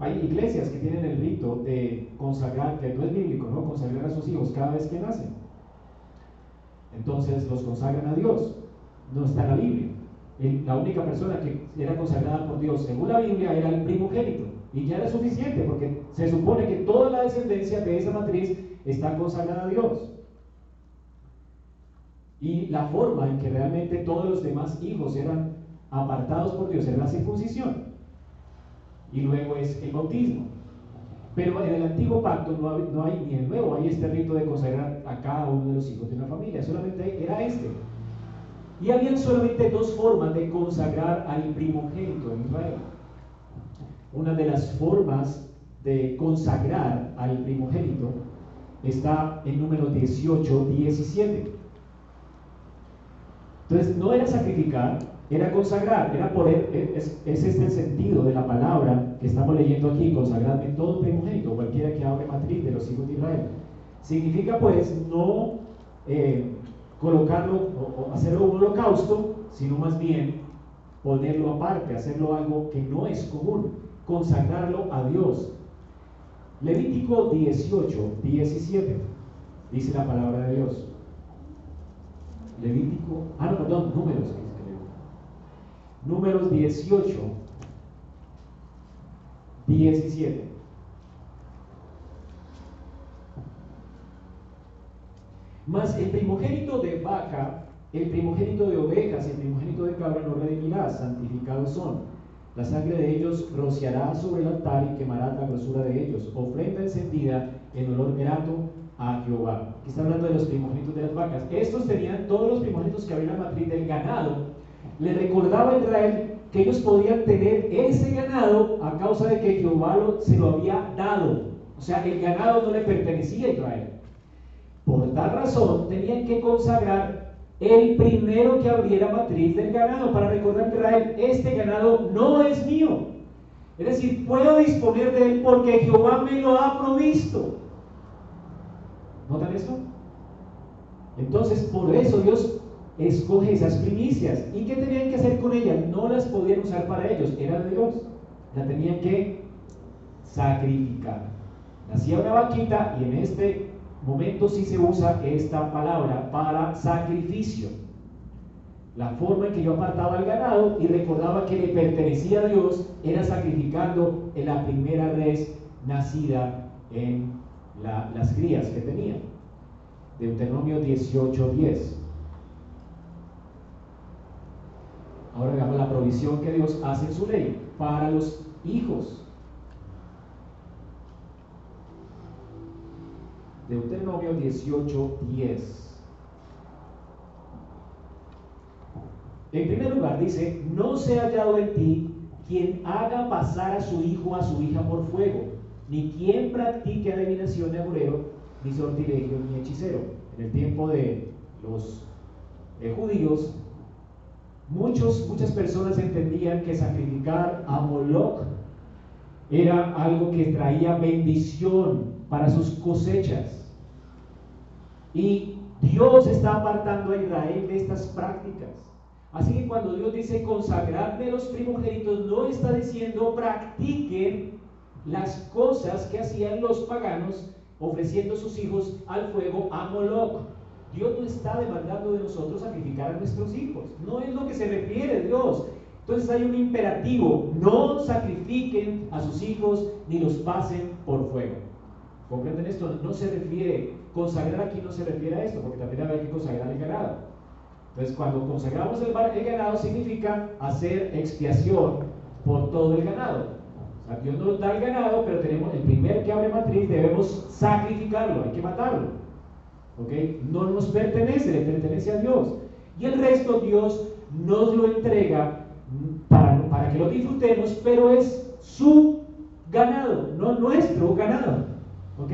Hay iglesias que tienen el rito de consagrar, que no es bíblico, ¿no? Consagrar a sus hijos cada vez que nacen. Entonces los consagran a Dios. No está en la Biblia la única persona que era consagrada por Dios, según la Biblia, era el primogénito. Y ya era suficiente, porque se supone que toda la descendencia de esa matriz está consagrada a Dios. Y la forma en que realmente todos los demás hijos eran apartados por Dios era la circuncisión. Y luego es el bautismo. Pero en el antiguo pacto no hay, no hay, ni el nuevo, hay este rito de consagrar a cada uno de los hijos de una familia. Solamente era este. Y habían solamente dos formas de consagrar al primogénito en Israel. Una de las formas de consagrar al primogénito está en número 18, 17. Entonces, no era sacrificar, era consagrar, era poder, e, es, es, este el sentido de la palabra que estamos leyendo aquí, consagradme todo primogénito, cualquiera que abre matriz de los hijos de Israel. Significa pues no eh, colocarlo o, hacerlo un holocausto, sino más bien ponerlo aparte, hacerlo algo que no es común, consagrarlo a Dios. Levítico 18, 17, dice la palabra de Dios. Levítico, ah, no, perdón, números, números 18, 17. Mas el primogénito de vaca, el primogénito de ovejas y el primogénito de cabra no redimirá, santificados son. La sangre de ellos rociará sobre el altar y quemará la grosura de ellos. Ofrenda encendida en olor grato a Jehová. Aquí está hablando de los primogénitos de las vacas. Estos tenían todos los primogénitos que había en la matriz del ganado. Le recordaba a Israel que ellos podían tener ese ganado a causa de que Jehová se lo había dado. O sea, el ganado no le pertenecía a Israel. Por tal razón tenían que consagrar el primero que abriera matriz del ganado para recordar a Israel, este ganado no es mío. Es decir, puedo disponer de él porque Jehová me lo ha provisto. ¿Notan eso? Entonces, por eso Dios escoge esas primicias. ¿Y qué tenían que hacer con ellas? No las podían usar para ellos, era de Dios. La tenían que sacrificar. Nacía una vaquita y en este momento sí se usa esta palabra para sacrificio. La forma en que yo apartaba el ganado y recordaba que le pertenecía a Dios era sacrificando en la primera res nacida en las crías que tenía. Deuteronomio 18:10. Ahora veamos la provisión que Dios hace en su ley para los hijos. Deuteronomio 18, 10. En primer lugar dice, no se ha hallado en ti quien haga pasar a su hijo a su hija por fuego, ni quien practique adivinación de agorero, ni sortilegio, ni hechicero. En el tiempo de los judíos, muchos, muchas personas entendían que sacrificar a Moloch era algo que traía bendición para sus cosechas. Y Dios está apartando a Israel de estas prácticas. Así que cuando Dios dice consagradme los primogénitos, no está diciendo practiquen las cosas que hacían los paganos ofreciendo sus hijos al fuego a Moloch. Dios no está demandando de nosotros sacrificar a nuestros hijos. No es lo que se refiere Dios. Entonces hay un imperativo, no sacrifiquen a sus hijos ni los pasen por fuego. ¿Comprenden esto? No se refiere Consagrar aquí no se refiere a esto, porque también había que consagrar el ganado. Entonces, cuando consagramos el, ganado, significa hacer expiación por todo el ganado. O sea, Dios nos da el ganado, pero tenemos el primer que abre matriz, debemos sacrificarlo, hay que matarlo. ¿Ok? No nos pertenece, le pertenece a Dios. Y el resto Dios nos lo entrega para, para que lo disfrutemos, pero es su ganado, no nuestro ganado. ¿Ok?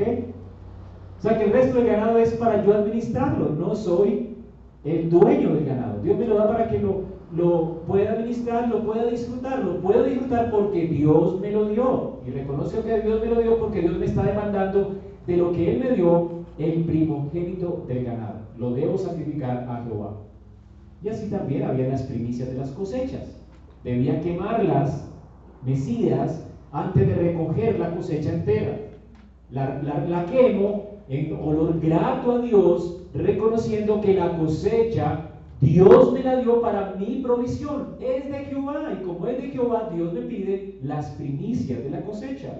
O sea que el resto del ganado es para yo administrarlo, no soy el dueño del ganado. Dios me lo da para que lo, lo pueda administrar, lo pueda disfrutar, lo puedo disfrutar porque Dios me lo dio. Y reconozco que Dios me lo dio porque Dios me está demandando de lo que Él me dio el primogénito del ganado. Lo debo sacrificar a Jehová. Y así también había las primicias de las cosechas. Debía quemarlas mecidas antes de recoger la cosecha entera. La, la, la quemo en olor grato a Dios, reconociendo que la cosecha Dios me la dio para mi provisión. Es de Jehová. Y como es de Jehová, Dios me pide las primicias de la cosecha.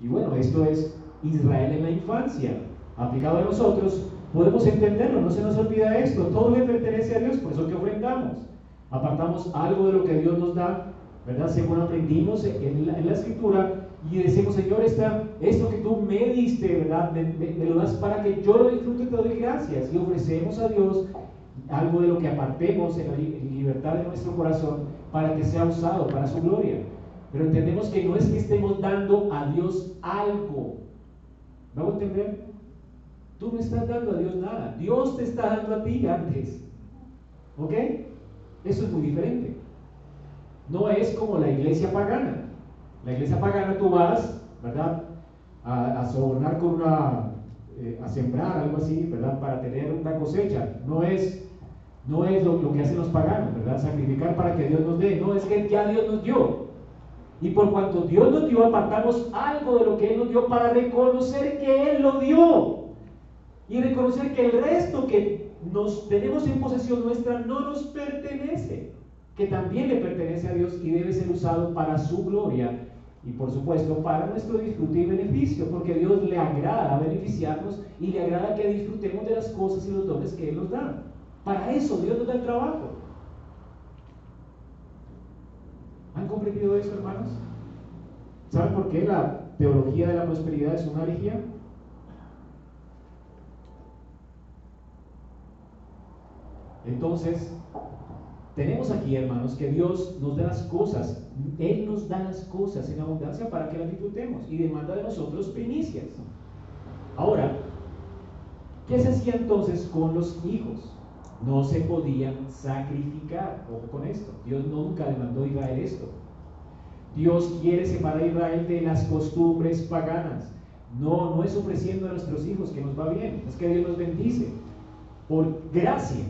Y bueno, esto es Israel en la infancia. Aplicado a nosotros, podemos entenderlo. No se nos olvida esto. Todo le pertenece a Dios. Por eso que ofrendamos. Apartamos algo de lo que Dios nos da. ¿Verdad? Según aprendimos en la, escritura, y decimos, Señor, esta, esto que tú me diste, ¿verdad? Me, lo das para que yo lo disfrute y te doy gracias. Y ofrecemos a Dios algo de lo que apartemos en la libertad de nuestro corazón para que sea usado para su gloria. Pero entendemos que no es que estemos dando a Dios algo, ¿Me a entender? Tú no estás dando a Dios nada. Dios te está dando a ti antes. ¿Ok? Eso es muy diferente. No es como la iglesia pagana. La iglesia pagana tú vas, ¿verdad? A, sobornar con una, eh, a sembrar algo así, ¿verdad? Para tener una cosecha. No es, no es lo que hacen los paganos, ¿verdad? Sacrificar para que Dios nos dé. No, es que ya Dios nos dio. Y por cuanto Dios nos dio, apartamos algo de lo que Él nos dio para reconocer que Él lo dio. Y reconocer que el resto que nos tenemos en posesión nuestra no nos pertenece, que también le pertenece a Dios y debe ser usado para su gloria y por supuesto para nuestro disfrute y beneficio, porque a Dios le agrada beneficiarnos y le agrada que disfrutemos de las cosas y los dones que Él nos da. Para eso Dios nos da el trabajo. ¿Han comprendido eso, hermanos? ¿Saben por qué la teología de la prosperidad es una herejía? Entonces, tenemos aquí, hermanos, que Dios nos da las cosas, Él nos da las cosas en abundancia para que las disfrutemos y demanda de nosotros primicias. Ahora, ¿qué se hacía entonces con los hijos? No se podían sacrificar. Ojo con esto. Dios nunca demandó a Israel esto. Dios quiere separar a Israel de las costumbres paganas. No, no es ofreciendo a nuestros hijos que nos va bien. Es que Dios nos bendice. Por gracia.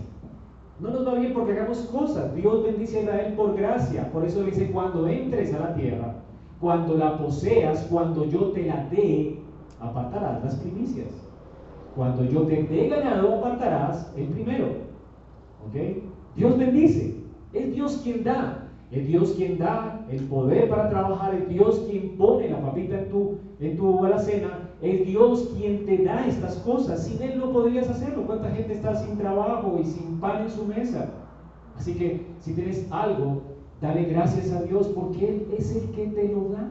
No nos va bien porque hagamos cosas. Dios bendice a Israel por gracia. Por eso dice, cuando entres a la tierra, cuando la poseas, cuando yo te la dé, apartarás las primicias. Cuando yo te dé ganado, apartarás el primero. Dios bendice. Es Dios quien da. Es Dios quien da el poder para trabajar. Es Dios quien pone la papita en tu, en tu alacena. Es Dios quien te da estas cosas. Sin Él no podrías hacerlo. ¿Cuánta gente está sin trabajo y sin pan en su mesa? Así que si tienes algo, dale gracias a Dios porque Él es el que te lo da.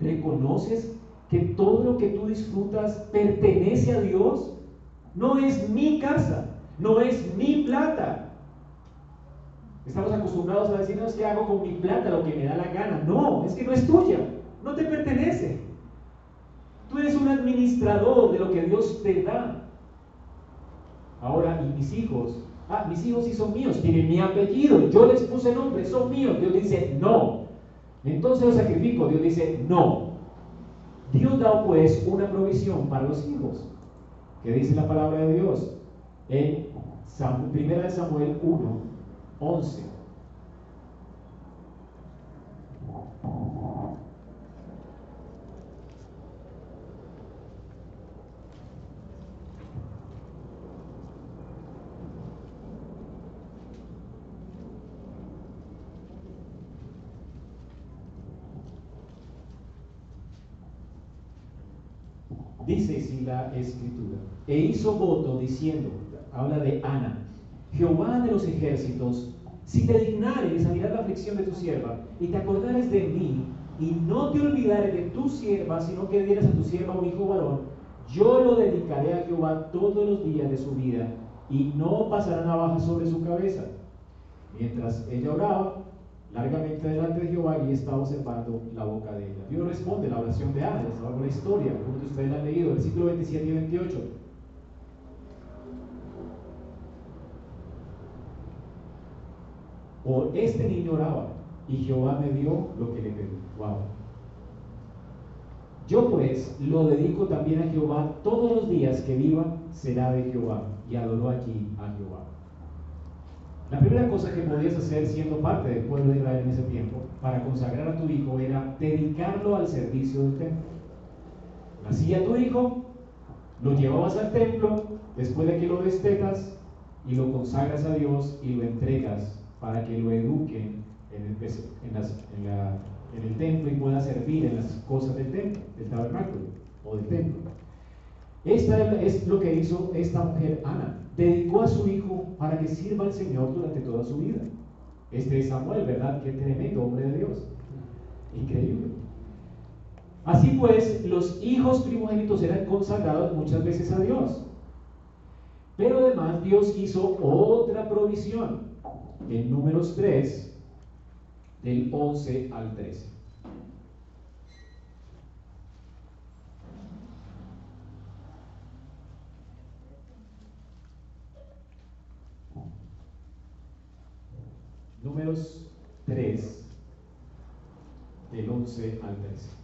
¿Reconoces que todo lo que tú disfrutas pertenece a Dios? No es mi casa, no es mi plata, Estamos acostumbrados a decir, no es que hago con mi plata lo que me da la gana. No, es que no es tuya, no te pertenece. Tú eres un administrador de lo que Dios te da. Ahora, y mis hijos, ah, mis hijos sí son míos, tienen mi apellido, yo les puse nombre, son míos. Dios dice, no. Entonces los sacrifico, Dios dice, no. Dios da pues una provisión para los hijos. ¿Qué dice la palabra de Dios? En 1 Samuel 1, 11. Dice si la escritura, e hizo voto diciendo, habla de Ana, Jehová de los ejércitos, si te dignares a mirar la aflicción de tu sierva y te acordares de mí y no te olvidares de tu sierva, sino que dieras a tu sierva un hijo varón, yo lo dedicaré a Jehová todos los días de su vida y no pasará navaja sobre su cabeza. Mientras ella oraba largamente delante de Jehová y estaba observando la boca de ella. Dios responde la oración de Ana, les hago la historia, como ustedes la han leído, versículo 27 y 28. Por este niño oraba y Jehová me dio lo que le pedí. Wow. Yo pues lo dedico también a Jehová todos los días que viva será de Jehová. Y adoró aquí a Jehová. La primera cosa que podías hacer siendo parte del pueblo de Israel en ese tiempo para consagrar a tu hijo era dedicarlo al servicio del templo. Nacía tu hijo, lo llevabas al templo, después de que lo destetas y lo consagras a Dios y lo entregas para que lo eduquen en el, en, el templo y pueda servir en las cosas del templo, del tabernáculo o del templo. Esta es lo que hizo esta mujer, Ana. Dedicó a su hijo para que sirva al Señor durante toda su vida. Este es Samuel, ¿verdad? Qué tremendo hombre de Dios. Increíble. Así pues, los hijos primogénitos eran consagrados muchas veces a Dios. Pero además Dios hizo otra provisión en números 3, del 11 al 13. Números 3, del 11 al 13.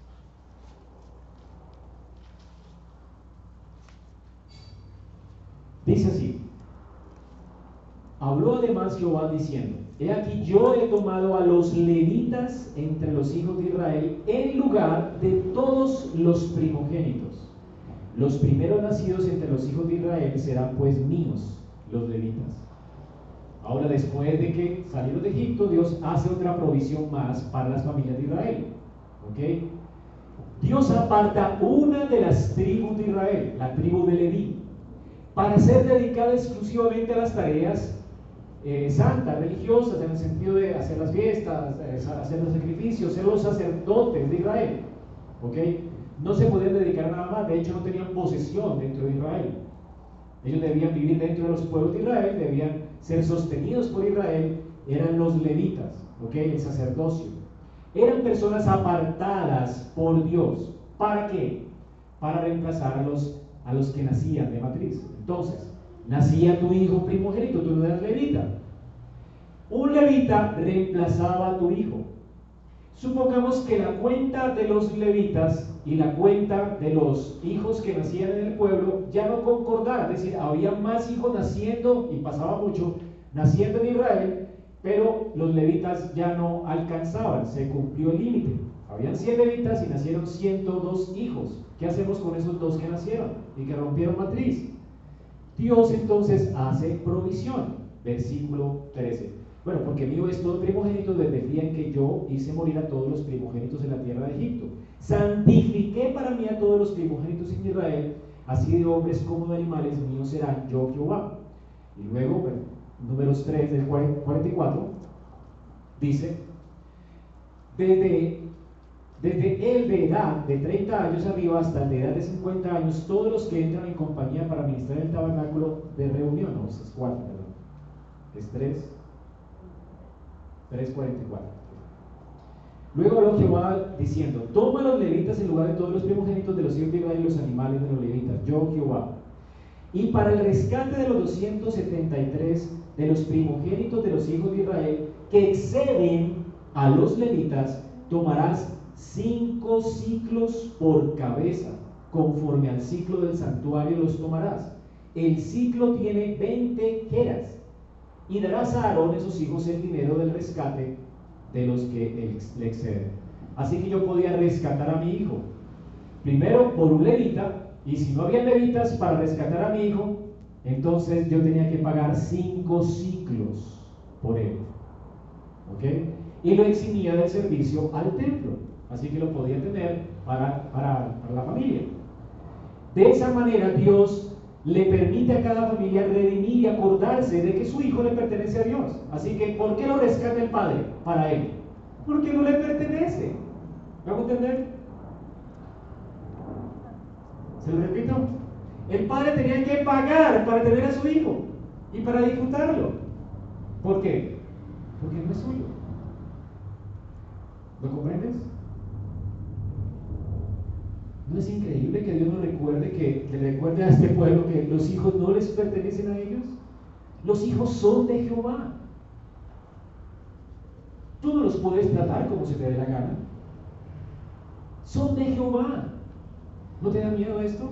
Dice así, habló además Jehová diciendo, he aquí yo he tomado a los levitas entre los hijos de Israel en lugar de todos los primogénitos. Los primeros nacidos entre los hijos de Israel serán pues míos, los levitas. Ahora después de que salieron de Egipto, Dios hace otra provisión más para las familias de Israel. ¿Ok? Dios aparta una de las tribus de Israel, la tribu de Leví, para ser dedicada exclusivamente a las tareas eh, santas, religiosas, en el sentido de hacer las fiestas, eh, hacer los sacrificios, ser los sacerdotes de Israel. ¿Ok? No se podían dedicar nada más, de hecho no tenían posesión dentro de Israel. Ellos debían vivir dentro de los pueblos de Israel, debían ser sostenidos por Israel, eran los levitas, ¿ok? El sacerdocio. Eran personas apartadas por Dios. ¿Para qué? Para reemplazar a los, a los que nacían de matriz. Entonces, nacía tu hijo primogénito, tú no eras levita. Un levita reemplazaba a tu hijo. Supongamos que la cuenta de los levitas y la cuenta de los hijos que nacían en el pueblo ya no concordara, es decir, había más hijos naciendo, y pasaba mucho, naciendo en Israel, pero los levitas ya no alcanzaban, se cumplió el límite. Habían 100 levitas y nacieron 102 hijos. ¿Qué hacemos con esos dos que nacieron y que rompieron matriz? Dios entonces hace provisión. Versículo 13. Bueno, porque mío es todo primogénito desde el día en que yo hice morir a todos los primogénitos en la tierra de Egipto. Santifiqué para mí a todos los primogénitos en Israel, así de hombres como de animales míos serán yo Jehová. Y luego, bueno, números 3 del 44, dice, desde, desde el de edad de 30 años arriba hasta el de edad de 50 años, todos los que entran en compañía para ministrar el tabernáculo de reunión, no, es 4, perdón, es 3, 3.44. Luego habló Jehová diciendo, toma a los levitas en lugar de todos los primogénitos de los hijos de Israel y los animales de los levitas, yo Jehová. Y para el rescate de los 273 de los primogénitos de los hijos de Israel que exceden a los levitas, tomarás cinco ciclos por cabeza, conforme al ciclo del santuario los tomarás. El ciclo tiene 20 geras y darás a Aarón y sus hijos el dinero del rescate de los que le exceden. Así que yo podía rescatar a mi hijo. Primero por un levita, y si no había levitas para rescatar a mi hijo, entonces yo tenía que pagar cinco ciclos por él. ¿Ok? Y lo eximía del servicio al templo. Así que lo podía tener para, para, para la familia. De esa manera Dios le permite a cada familia redimir y acordarse de que su hijo le pertenece a Dios. Así que, ¿por qué lo rescata el padre para él? Porque no le pertenece. ¿Me hago entender? ¿Se lo repito? El padre tenía que pagar para tener a su hijo y para disfrutarlo. ¿Por qué? Porque no es suyo. ¿Lo comprendes? ¿No es increíble que Dios nos recuerde, que le recuerde a este pueblo que los hijos no les pertenecen a ellos? Los hijos son de Jehová. Tú no los puedes tratar como se te dé la gana. Son de Jehová. ¿No te da miedo esto?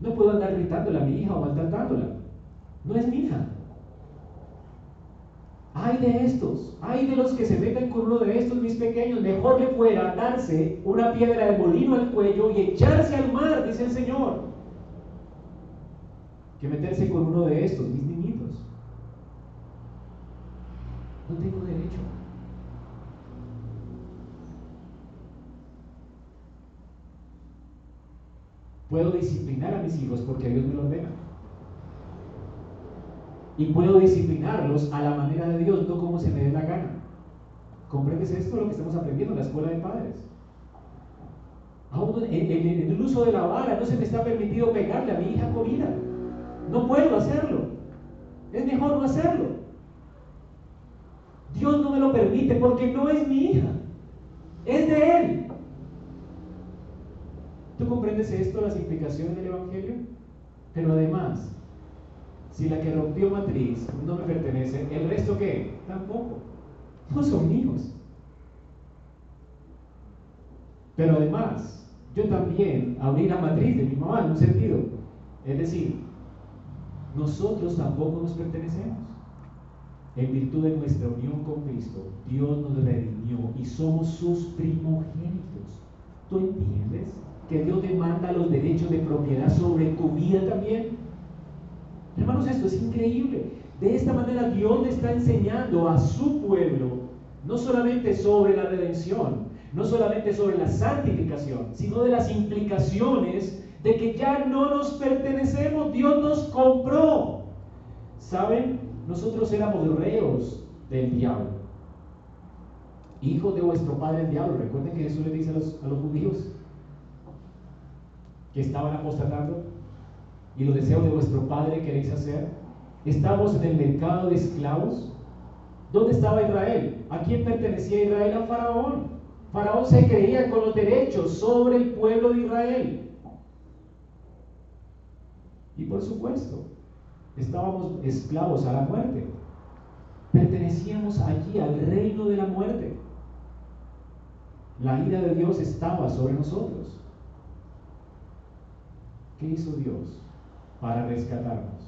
No puedo andar gritándole a mi hija o maltratándola. No es mi hija. Ay de estos, ay de los que se meten con uno de estos, mis pequeños, mejor le fuera darse una piedra de molino al cuello y echarse al mar, dice el Señor, que meterse con uno de estos, mis niñitos. No tengo derecho. Puedo disciplinar a mis hijos porque Dios me lo ordena y puedo disciplinarlos a la manera de Dios, no como se me dé la gana. ¿Comprendes esto? Lo que estamos aprendiendo en la escuela de padres. Aún en, el uso de la vara no se me está permitido pegarle a mi hija con No puedo hacerlo. Es mejor no hacerlo. Dios no me lo permite porque no es mi hija. Es de Él. ¿Tú comprendes esto, las implicaciones del Evangelio? Pero además, si la que rompió matriz no me pertenece, ¿el resto qué? Tampoco. No son míos. Pero además, yo también abrí la matriz de mi mamá en un sentido. Es decir, nosotros tampoco nos pertenecemos. En virtud de nuestra unión con Cristo, Dios nos redimió y somos sus primogénitos. ¿Tú entiendes que Dios demanda los derechos de propiedad sobre tu vida también? Hermanos, esto es increíble. De esta manera Dios le está enseñando a su pueblo no solamente sobre la redención, no solamente sobre la santificación, sino de las implicaciones de que ya no nos pertenecemos, Dios nos compró. ¿Saben? Nosotros éramos reos del diablo, hijos de vuestro padre el diablo. Recuerden que Jesús le dice a los, a los judíos que estaban apostatando y los deseos de vuestro padre queréis hacer. Estamos en el mercado de esclavos. ¿Dónde estaba Israel? ¿A quién pertenecía Israel? A Faraón. Faraón se creía con los derechos sobre el pueblo de Israel. Y por supuesto, estábamos esclavos a la muerte. Pertenecíamos allí al reino de la muerte. La ira de Dios estaba sobre nosotros. ¿Qué hizo Dios para rescatarnos?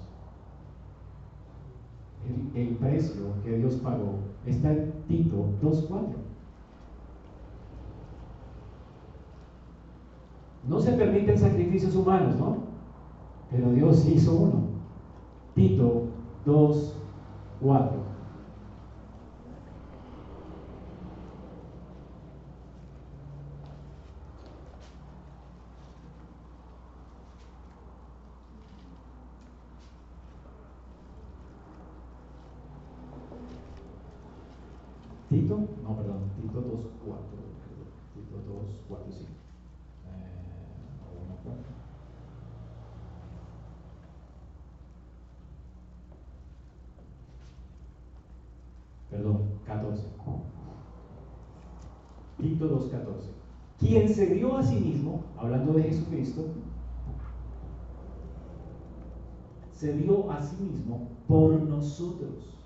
El, precio que Dios pagó está en Tito 2.4. No se permiten sacrificios humanos, ¿no? Pero Dios hizo uno. Tito 2, 4. Tito, no, perdón, Tito 2, 4. Tito 2, 4, sí. Perdón, 14. Tito 2.14. Dio a sí mismo, hablando de Jesucristo, se dio a sí mismo por nosotros.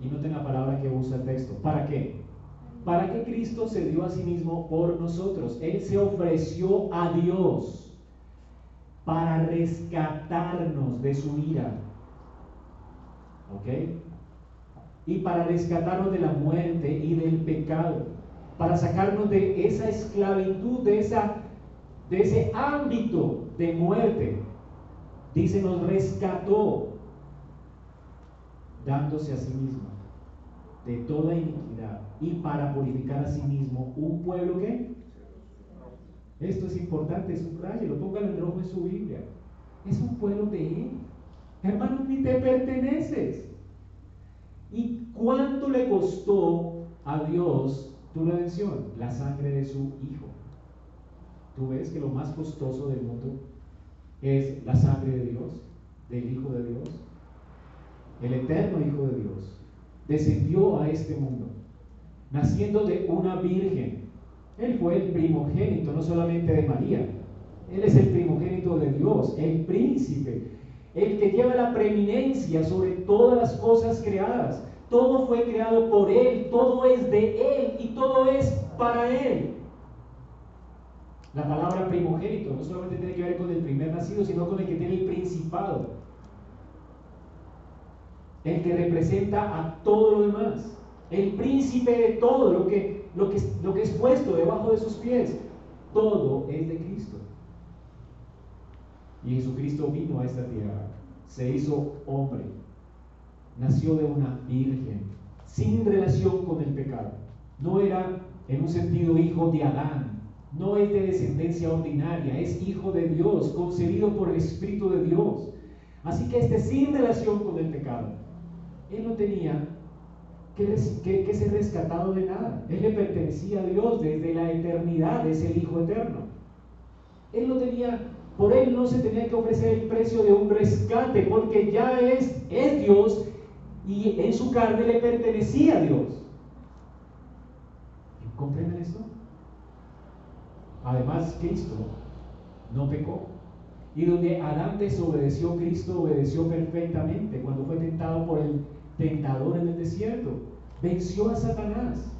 Y noten la palabra que usa el texto. ¿Para qué? Para que Cristo se dio a sí mismo por nosotros. Él se ofreció a Dios para rescatarnos de su ira. ¿Ok? y para rescatarnos de la muerte y del pecado, para sacarnos de esa esclavitud, de, esa, de ese ámbito de muerte. Dice, nos rescató dándose a sí mismo de toda iniquidad y para purificar a sí mismo un pueblo que esto es importante, lo póngalo en rojo en su Biblia. Es un pueblo de él. Hermano, ni te perteneces. ¿Y cuánto le costó a Dios tu redención? La sangre de su Hijo. Tú ves que lo más costoso del mundo es la sangre de Dios, del Hijo de Dios. El eterno Hijo de Dios descendió a este mundo, naciendo de una virgen. Él fue el primogénito, no solamente de María. Él es el primogénito de Dios, el príncipe, el que lleva la preeminencia sobre todas las cosas creadas. Todo fue creado por Él, todo es de Él y todo es para Él. La palabra primogénito no solamente tiene que ver con el primer nacido, sino con el que tiene el principado. El que representa a todo lo demás. El príncipe de todo lo que, lo que, es puesto debajo de sus pies. Todo es de Cristo. Y Jesucristo vino a esta tierra, se hizo hombre, nació de una virgen, sin relación con el pecado. No era en un sentido hijo de Adán, no es de descendencia ordinaria, es hijo de Dios, concebido por el Espíritu de Dios. Así que este sin relación con el pecado, él no tenía que, que, que, ser rescatado de nada. Él le pertenecía a Dios desde la eternidad, es el Hijo eterno. Él no tenía por él no se tenía que ofrecer el precio de un rescate, porque ya es, es Dios y en su carne le pertenecía a Dios. ¿Comprenden esto? Además, Cristo no pecó. y donde Adán desobedeció, Cristo obedeció perfectamente cuando fue tentado por el tentador en el desierto. Venció a Satanás.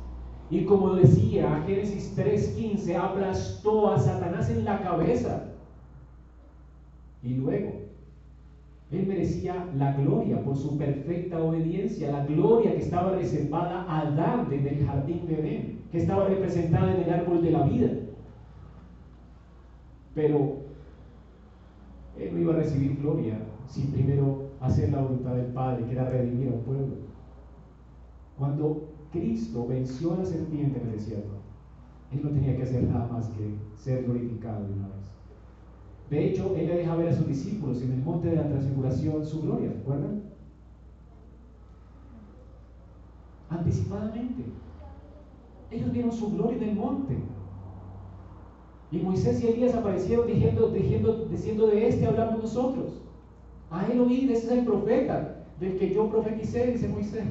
Y como decía Génesis 3:15, aplastó a Satanás en la cabeza. Y luego, él merecía la gloria por su perfecta obediencia, la gloria que estaba reservada a Adán desde el jardín de Edén, que estaba representada en el árbol de la vida. Pero él no iba a recibir gloria sin primero hacer la voluntad del Padre, que era redimir a un pueblo. Cuando Cristo venció a la serpiente en el desierto, Él no tenía que hacer nada más que ser glorificado de una vez. De hecho, Él le deja ver a sus discípulos en el monte de la transfiguración su gloria, ¿recuerdan? Anticipadamente. Ellos vieron su gloria en el monte. Y Moisés y Elías aparecieron diciendo, diciendo, diciendo de este hablamos nosotros. A él oír, ese es el profeta del que yo profeticé, dice Moisés.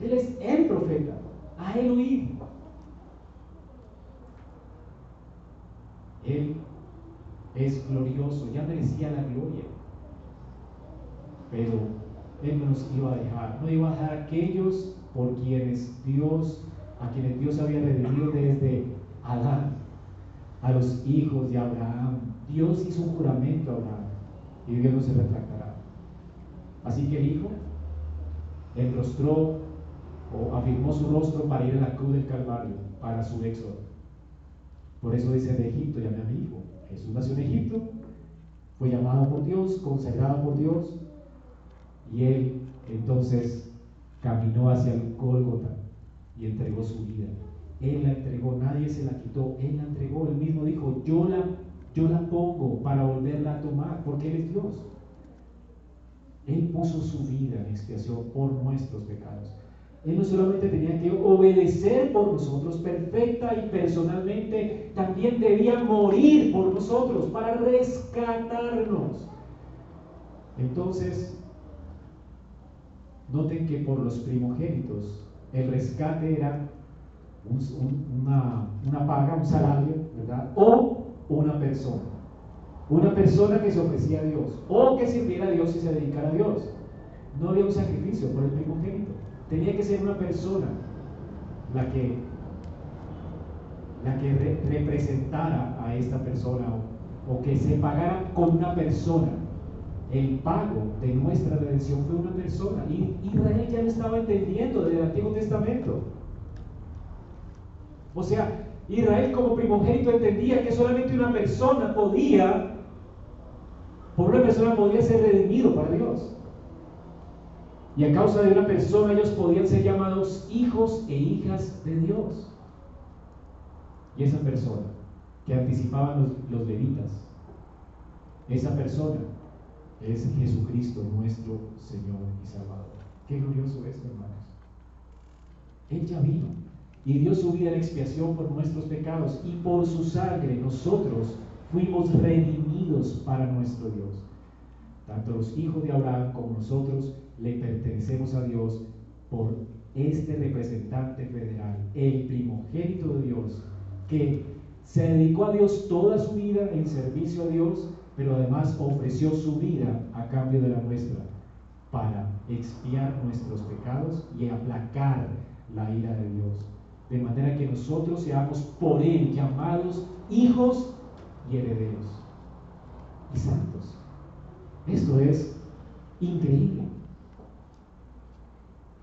Él es el profeta. A él oír. Él es glorioso, ya merecía la gloria. Pero Él no nos iba a dejar, no iba a dejar a aquellos por quienes Dios a quienes Dios había redimido desde Adán, a los hijos de Abraham. Dios hizo un juramento a Abraham y Dios no se retractará. Así que el hijo enrostró o afirmó su rostro para ir a la cruz del Calvario, para su éxodo. Por eso dice de Egipto llamé a mi hijo. Jesús nació en Egipto, fue llamado por Dios, consagrado por Dios, y él entonces caminó hacia el Gólgota, y entregó su vida. Él la entregó, nadie se la quitó, Él la entregó, Él mismo dijo, yo la, yo la pongo para volverla a tomar, porque Él es Dios. Él puso su vida en expiación por nuestros pecados. Él no solamente tenía que obedecer por nosotros perfecta y personalmente, también debía morir por nosotros para rescatarnos. Entonces, noten que por los primogénitos el rescate era una, paga, un salario, ¿verdad? O una persona. Una persona que se ofrecía a Dios o que sirviera a Dios y se dedicara a Dios. No había un sacrificio por el primogénito. Tenía que ser una persona la que, la que representara a esta persona o que se pagara con una persona el pago de nuestra redención fue una persona. Y Israel ya lo estaba entendiendo desde el Antiguo Testamento. O sea, Israel como primogénito entendía que solamente una persona podía, por una persona podía ser redimido para Dios. Y a causa de una persona ellos podían ser llamados hijos e hijas de Dios. Y esa persona que anticipaban los, los levitas, esa persona es Jesucristo nuestro Señor y Salvador. Qué glorioso es, hermanos. Él ya vino y dio su vida en expiación por nuestros pecados y por su sangre nosotros fuimos redimidos para nuestro Dios. Tanto los hijos de Abraham como nosotros le pertenecemos a Dios por este representante federal, el primogénito de Dios, que se dedicó a Dios toda su vida en servicio a Dios pero además ofreció su vida a cambio de la nuestra para expiar nuestros pecados y aplacar la ira de Dios. De manera que nosotros seamos por Él llamados hijos y herederos y santos. Esto es increíble.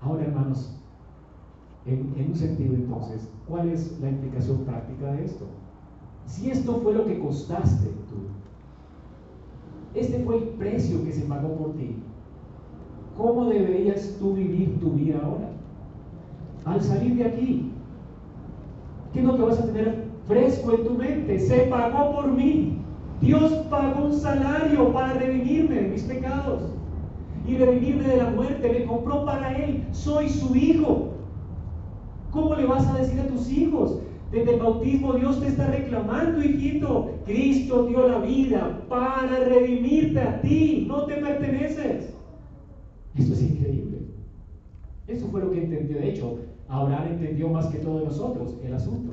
Ahora, hermanos, en, un sentido entonces, ¿cuál es la implicación práctica de esto? Si esto fue lo que costaste tú, este fue el precio que se pagó por ti. ¿Cómo deberías tú vivir tu vida ahora? Al salir de aquí, ¿qué es lo que vas a tener fresco en tu mente? Se pagó por mí. Dios pagó un salario para redimirme de mis pecados y redimirme de la muerte. Me compró para Él. Soy su hijo. ¿Cómo le vas a decir a tus hijos? Desde el bautismo Dios te está reclamando, hijito. Cristo dio la vida para redimirte a ti. No te perteneces. Esto es increíble. Eso fue lo que entendió. De hecho, Abraham entendió más que todos nosotros el asunto.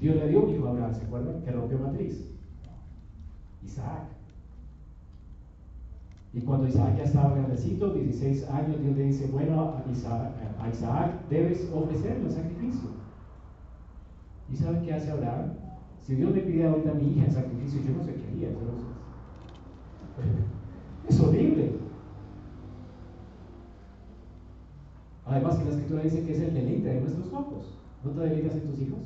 Dios le dio un hijo a Abraham, ¿se acuerdan? Que rompió matriz. Isaac. Y cuando Isaac ya estaba grandecito, 16 años, Dios le dice, bueno, a Isaac, debes ofrecerle el sacrificio. ¿Y saben qué hace Abraham? Si Dios me pide ahorita a mi hija en sacrificio, yo no sé qué haría. Es horrible. Además que la escritura dice que es el deleite de nuestros ojos. ¿No te deleitas en tus hijos?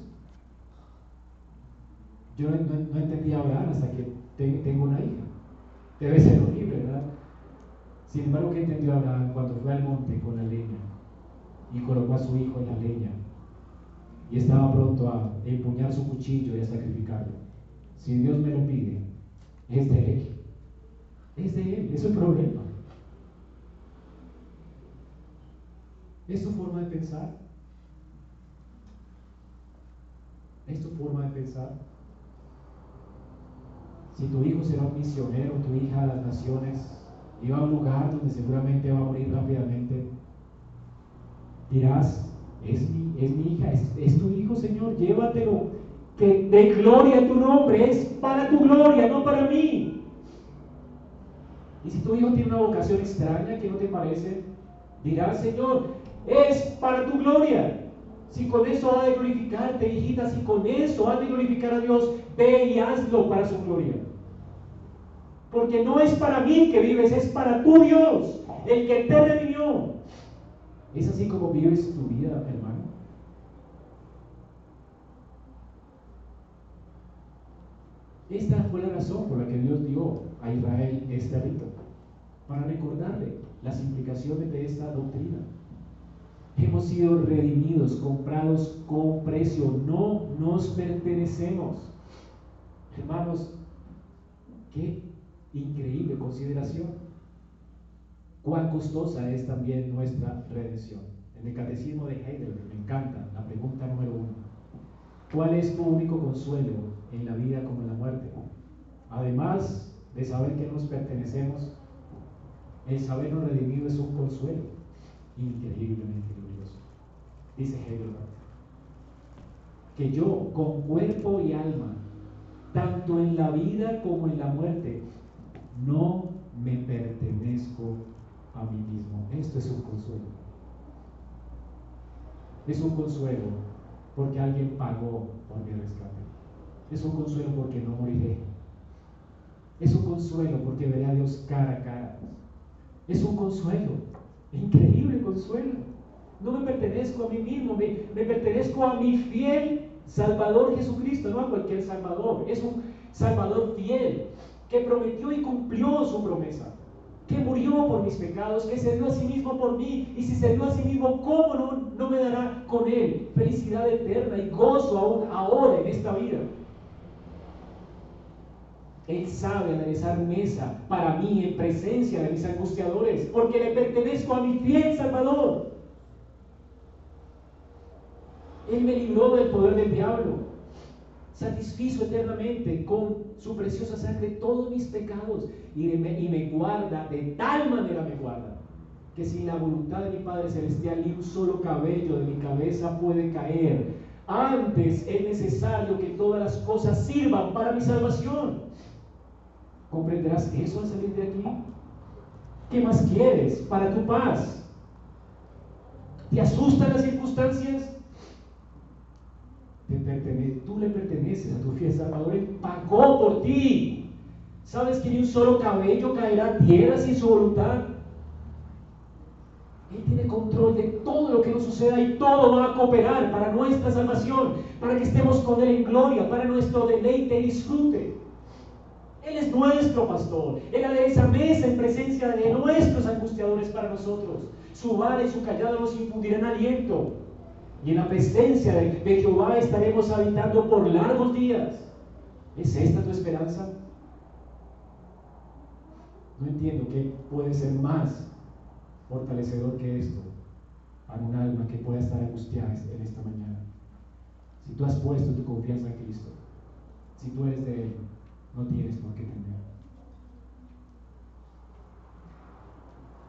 Yo no, no entendí a Abraham hasta que tengo una hija. Debe ser horrible, ¿verdad? Sin embargo, ¿qué entendió Abraham cuando fue al monte con la leña y colocó a su hijo en la leña y estaba pronto a empuñar su cuchillo y a sacrificarlo? Si Dios me lo pide, es de él. Es de él, es su problema. ¿Es tu forma de pensar? ¿Es tu forma de pensar? Si tu hijo será un misionero, tu hija a las naciones, va a un lugar donde seguramente va a morir rápidamente, dirás, es mi, es mi hija, es, tu hijo, Señor, llévatelo, que de gloria tu nombre, es para tu gloria, no para mí. Y si tu hijo tiene una vocación extraña que no te parece, dirás, Señor, es para tu gloria. Si con eso ha de glorificarte, hijita, si con eso ha de glorificar a Dios, ve y hazlo para su gloria. Porque no es para mí que vives, es para tu Dios, el que te redimió. ¿Es así como vives tu vida, hermano? Esta fue la razón por la que Dios dio a Israel este rito, para recordarle las implicaciones de esta doctrina. Hemos sido redimidos, comprados con precio, no nos pertenecemos. Hermanos, qué increíble consideración. Cuán costosa es también nuestra redención. En el catecismo de Heidelberg me encanta la pregunta número uno. ¿Cuál es tu único consuelo en la vida como en la muerte? Además de saber que nos pertenecemos, el sabernos redimido es un consuelo increíblemente glorioso. Dice Heidelberg que yo con cuerpo y alma, tanto en la vida como en la muerte, no me pertenezco a mí mismo. Esto es un consuelo. Es un consuelo porque alguien pagó por mi rescate. Es un consuelo porque no moriré. Es un consuelo porque veré a Dios cara a cara. Es un consuelo, increíble consuelo. No me pertenezco a mí mismo, me, me pertenezco a mi fiel Salvador Jesucristo, no a cualquier Salvador. Es un Salvador fiel que prometió y cumplió su promesa, que murió por mis pecados, que se dio a sí mismo por mí, y si se dio a sí mismo, ¿cómo no, no me dará con él felicidad eterna y gozo aún ahora en esta vida? Él sabe analizar mesa para mí en presencia de mis angustiadores, porque le pertenezco a mi fiel Salvador. Él me libró del poder del diablo satisfizo eternamente con su preciosa sangre todos mis pecados y me, y me guarda, de tal manera me guarda, que sin la voluntad de mi Padre Celestial ni un solo cabello de mi cabeza puede caer. Antes es necesario que todas las cosas sirvan para mi salvación. ¿Comprenderás eso al salir de aquí? ¿Qué más quieres para tu paz? ¿Te asustan las circunstancias? Tú le perteneces a tu fiel Salvador, Él pagó por ti. ¿Sabes que ni un solo cabello caerá tierra sin su voluntad? Él tiene control de todo lo que nos suceda y todo va a cooperar para nuestra salvación, para que estemos con Él en gloria, para nuestro deleite y disfrute. Él es nuestro pastor. Él esa mesa en presencia de nuestros angustiadores para nosotros. Su vara y su callado nos infundirán aliento. Y en la presencia de, Jehová estaremos habitando por largos días. ¿Es esta tu esperanza? No entiendo qué puede ser más fortalecedor que esto para un alma que pueda estar angustiada en esta mañana. Si tú has puesto tu confianza en Cristo, si tú eres de Él, no tienes por qué temer.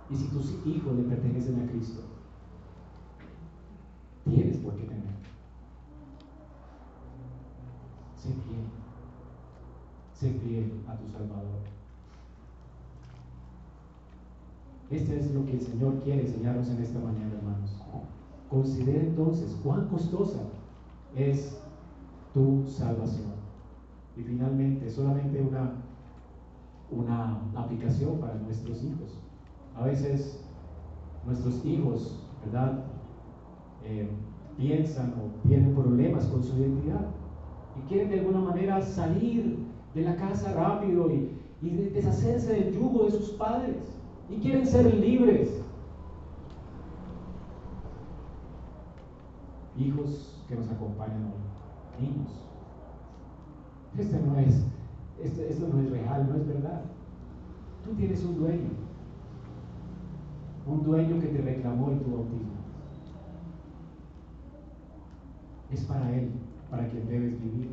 Y si tus hijos le pertenecen a Cristo, tienes por qué temer. sé fiel. Sé fiel a tu Salvador. Este es lo que el Señor quiere enseñarnos en esta mañana, hermanos. Considera entonces cuán costosa es tu salvación. Y finalmente, solamente una, una aplicación para nuestros hijos. A veces nuestros hijos, ¿verdad? Eh, piensan o tienen problemas con su identidad y quieren de alguna manera salir de la casa rápido y, deshacerse del yugo de sus padres y quieren ser libres. Hijos que nos acompañan hoy, niños. Este no es, este, esto no es real, no es verdad. Tú tienes un dueño, un dueño que te reclamó en tu bautismo. Es para Él, para quien debes vivir.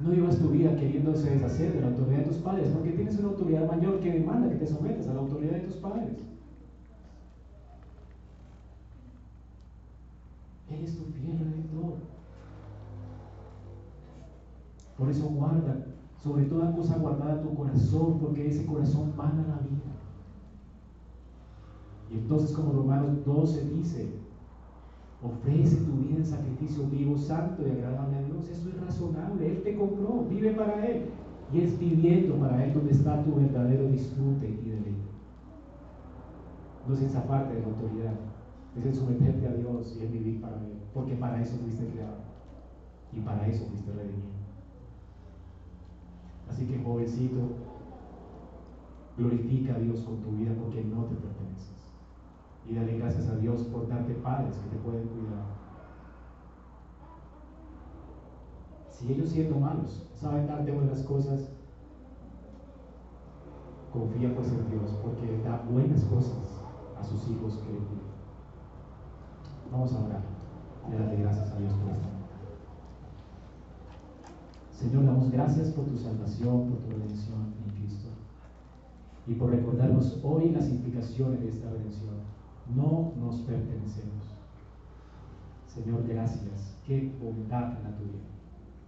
No vivas tu vida queriéndose deshacer de la autoridad de tus padres, porque tienes una autoridad mayor que demanda que te sometas a la autoridad de tus padres. Él es tu fiel redentor. Por eso guarda, sobre toda cosa guardada tu corazón, porque ese corazón mana la vida. Y entonces como Romanos 12 dice, Ofrece tu vida en sacrificio vivo, santo y agradable a Dios. Eso es razonable. Él te compró, vive para Él. Y es viviendo para Él donde está tu verdadero disfrute y deleite. No es esa parte de la autoridad. Es el someterte a Dios y el vivir para Él. Porque para eso fuiste creado. Y para eso fuiste redimido. Así que jovencito, glorifica a Dios con tu vida porque no te perteneces y dale gracias a Dios por darte padres que te pueden cuidar. Si ellos siendo malos saben darte buenas cosas, confía pues en Dios porque da buenas cosas a sus hijos que le cuidan. Vamos a orar y darle gracias a Dios por esto. Señor, damos gracias por tu salvación, por tu redención en Cristo y por recordarnos hoy las implicaciones de esta redención no nos pertenecemos. Señor, gracias. Qué bondad la tuya,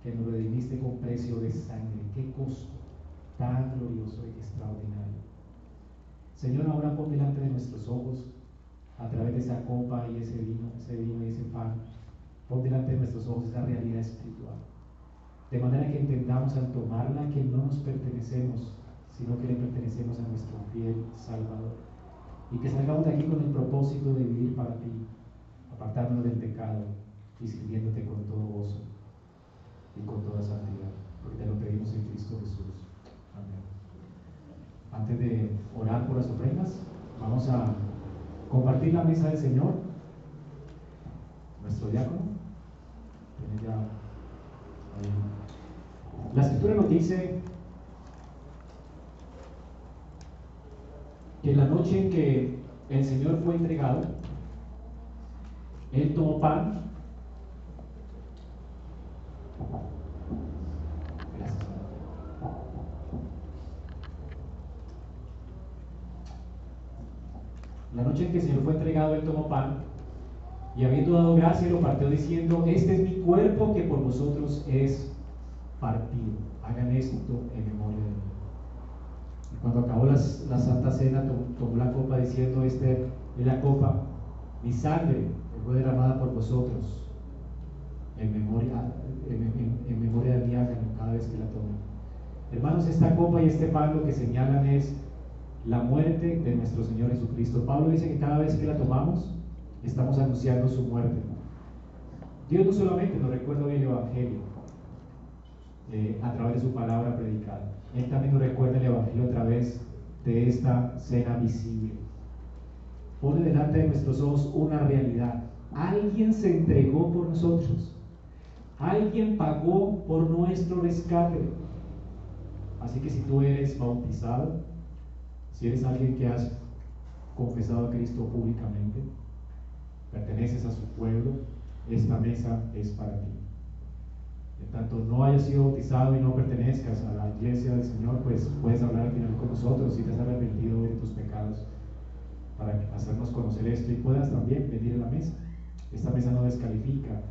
que nos redimiste con precio de sangre. Qué costo tan glorioso y extraordinario. Señor, ahora pon delante de nuestros ojos, a través de esa copa y ese vino, ese vino y ese pan, pon delante de nuestros ojos esa realidad espiritual. De manera que entendamos al tomarla que no nos pertenecemos, sino que le pertenecemos a nuestro fiel Salvador y que salgamos de aquí con el propósito de vivir para ti, apartándonos del pecado y sirviéndote con todo gozo y con toda santidad, porque te lo pedimos en Cristo Jesús. Amén. Antes de orar por las ofrendas, vamos a compartir la mesa del Señor. Nuestro diácono La escritura nos dice que la noche en que el Señor fue entregado, Él tomó pan. La noche en que el Señor fue entregado, Él tomó pan y habiendo dado gracia, lo partió diciendo, este es mi cuerpo que por vosotros es partido. Hagan esto en memoria de. Cuando acabó la Santa Cena, tomó la copa diciendo, este es la copa, mi sangre que fue derramada por vosotros, en memoria, en, memoria de mi háganlo cada vez que la tomen. Hermanos, esta copa y este pan lo que señalan es la muerte de nuestro Señor Jesucristo. Pablo dice que cada vez que la tomamos, estamos anunciando su muerte. Dios no solamente nos recuerda hoy el Evangelio eh, a través de su palabra predicada, él también nos recuerda el Evangelio a través de esta cena visible. Pone delante de nuestros ojos una realidad. Alguien se entregó por nosotros. Alguien pagó por nuestro rescate. Así que si tú eres bautizado, si eres alguien que has confesado a Cristo públicamente, perteneces a su pueblo, esta mesa es para ti tanto no hayas sido bautizado y no pertenezcas a la iglesia del Señor, pues puedes hablar al final con nosotros si te has arrepentido de tus pecados para hacernos conocer esto y puedas también venir a la mesa. Esta mesa no descalifica.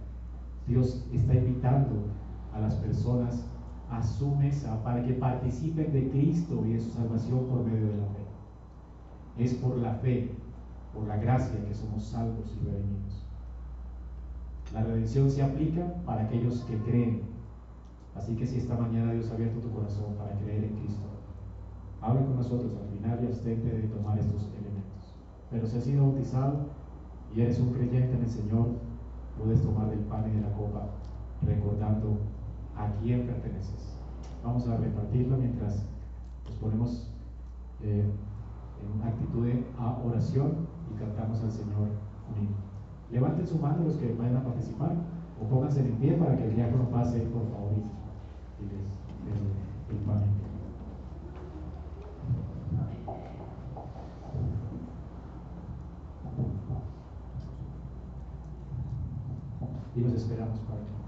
Dios está invitando a las personas a su mesa para que participen de Cristo y de su salvación por medio de la fe. Es por la fe, por la gracia que somos salvos y redimidos. La redención se aplica para aquellos que creen. Así que si esta mañana Dios ha abierto tu corazón para creer en Cristo, habla con nosotros al final y abstente de tomar estos elementos. Pero si has sido bautizado y eres un creyente en el Señor, puedes tomar del pan y de la copa recordando a quién perteneces. Vamos a repartirlo mientras nos ponemos eh, en actitud de oración y cantamos al Señor unido. Levanten su mano los que vayan a participar o pónganse en pie para que el diácono pase por favor y les. Y los esperamos para que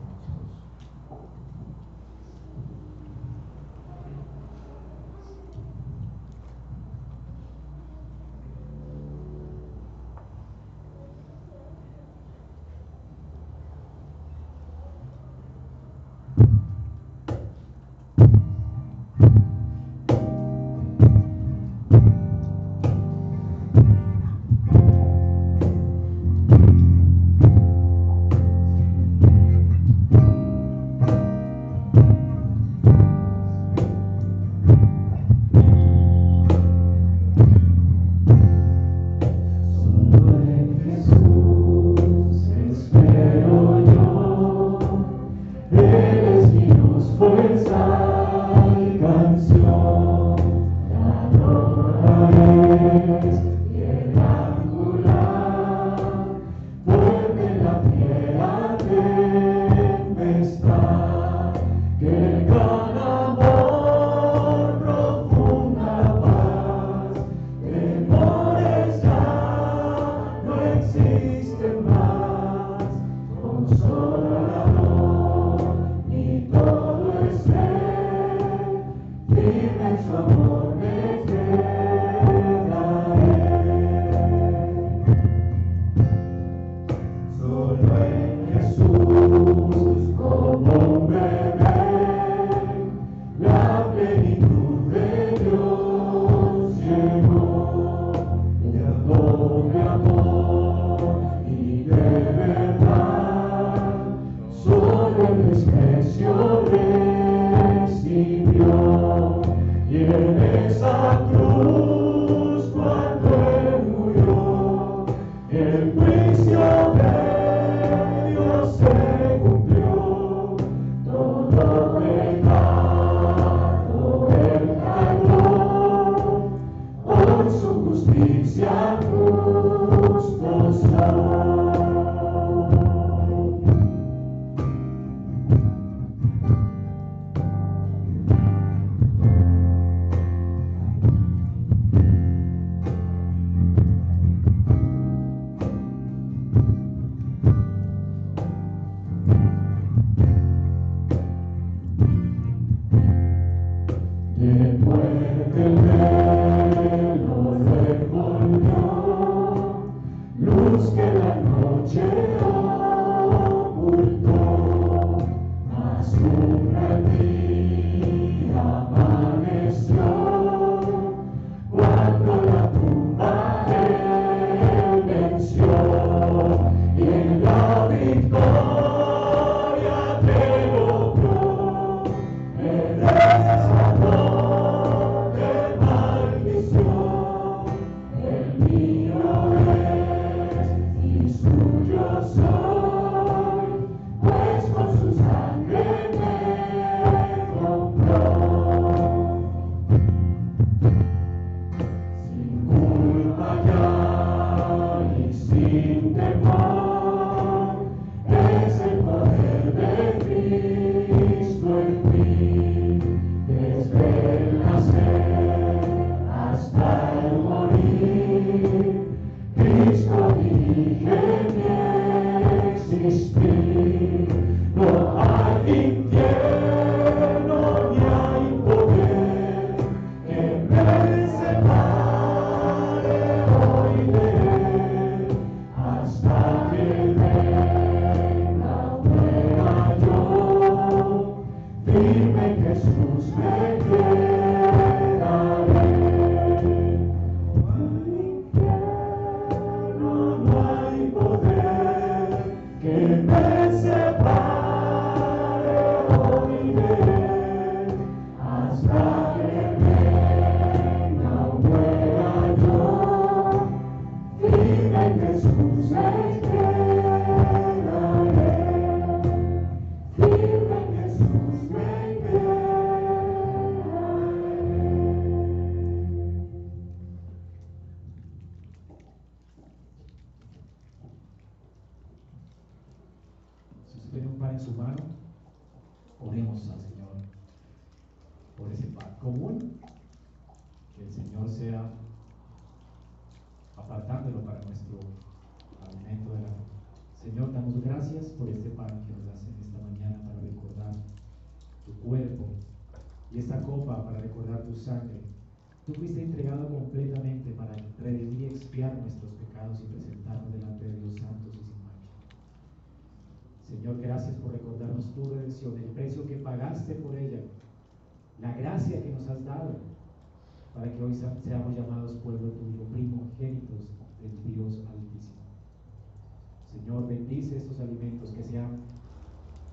Señor, bendice estos alimentos que sean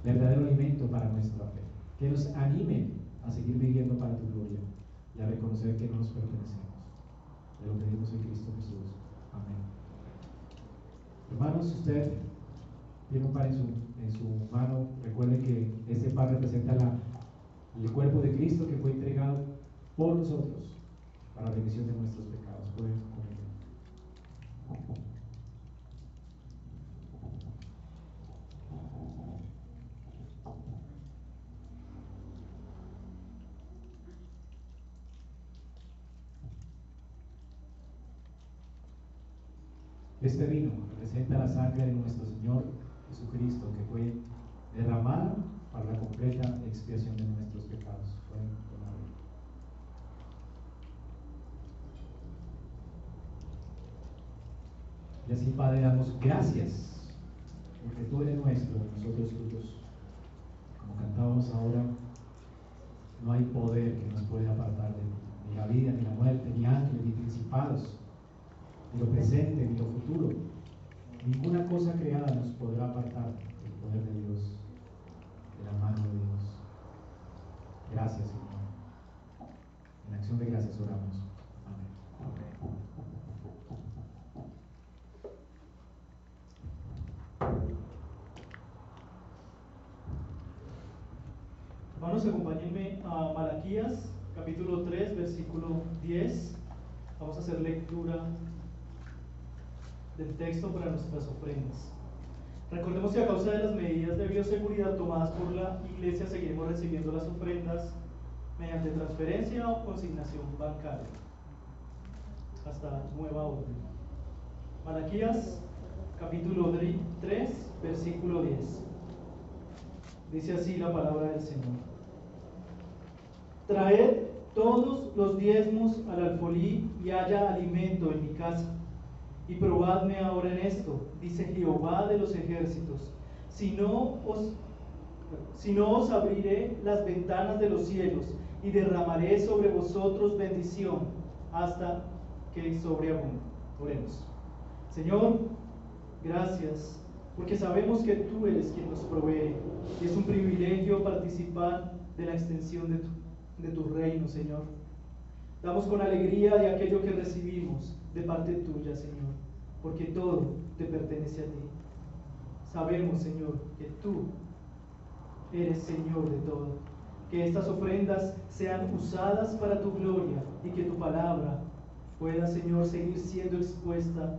verdadero alimento para nuestra fe, que nos animen a seguir viviendo para tu gloria y a reconocer que no nos pertenecemos. De lo pedimos en Cristo Jesús. Amén. Hermanos, usted tiene un pan en su, mano, recuerde que este pan representa el cuerpo de Cristo que fue entregado por nosotros para la remisión de nuestros pecados. Pueden. Este vino representa la sangre de nuestro Señor Jesucristo que fue derramada para la completa expiación de nuestros pecados. Y así, Padre, damos gracias porque tú eres nuestro, nosotros tuyos. Como cantábamos ahora, no hay poder que nos pueda apartar de ni la vida, ni la muerte, ni ángeles, ni principados ni lo presente, ni lo futuro. Ninguna cosa creada nos podrá apartar del poder de Dios, de la mano de Dios. Gracias, Señor. En acción de gracias oramos. Amén. Hermanos, acompáñenme a Malaquías, capítulo 3, versículo 10. Vamos a hacer lectura del texto para nuestras ofrendas. Recordemos que a causa de las medidas de bioseguridad tomadas por la Iglesia seguiremos recibiendo las ofrendas mediante transferencia o consignación bancaria hasta nueva orden. Malaquías capítulo 3 versículo 10. Dice así la palabra del Señor. Traed todos los diezmos al alfolí y haya alimento en mi casa y probadme ahora en esto, dice Jehová de los ejércitos, si no os, si no os abriré las ventanas de los cielos y derramaré sobre vosotros bendición hasta que sobreabunde. Oremos. Señor, gracias, porque sabemos que tú eres quien nos provee y es un privilegio participar de la extensión de tu, de tu reino, Señor. Damos con alegría de aquello que recibimos de parte tuya, Señor, porque todo te pertenece a ti. Sabemos, Señor, que tú eres Señor de todo. Que estas ofrendas sean usadas para tu gloria y que tu palabra pueda, Señor, seguir siendo expuesta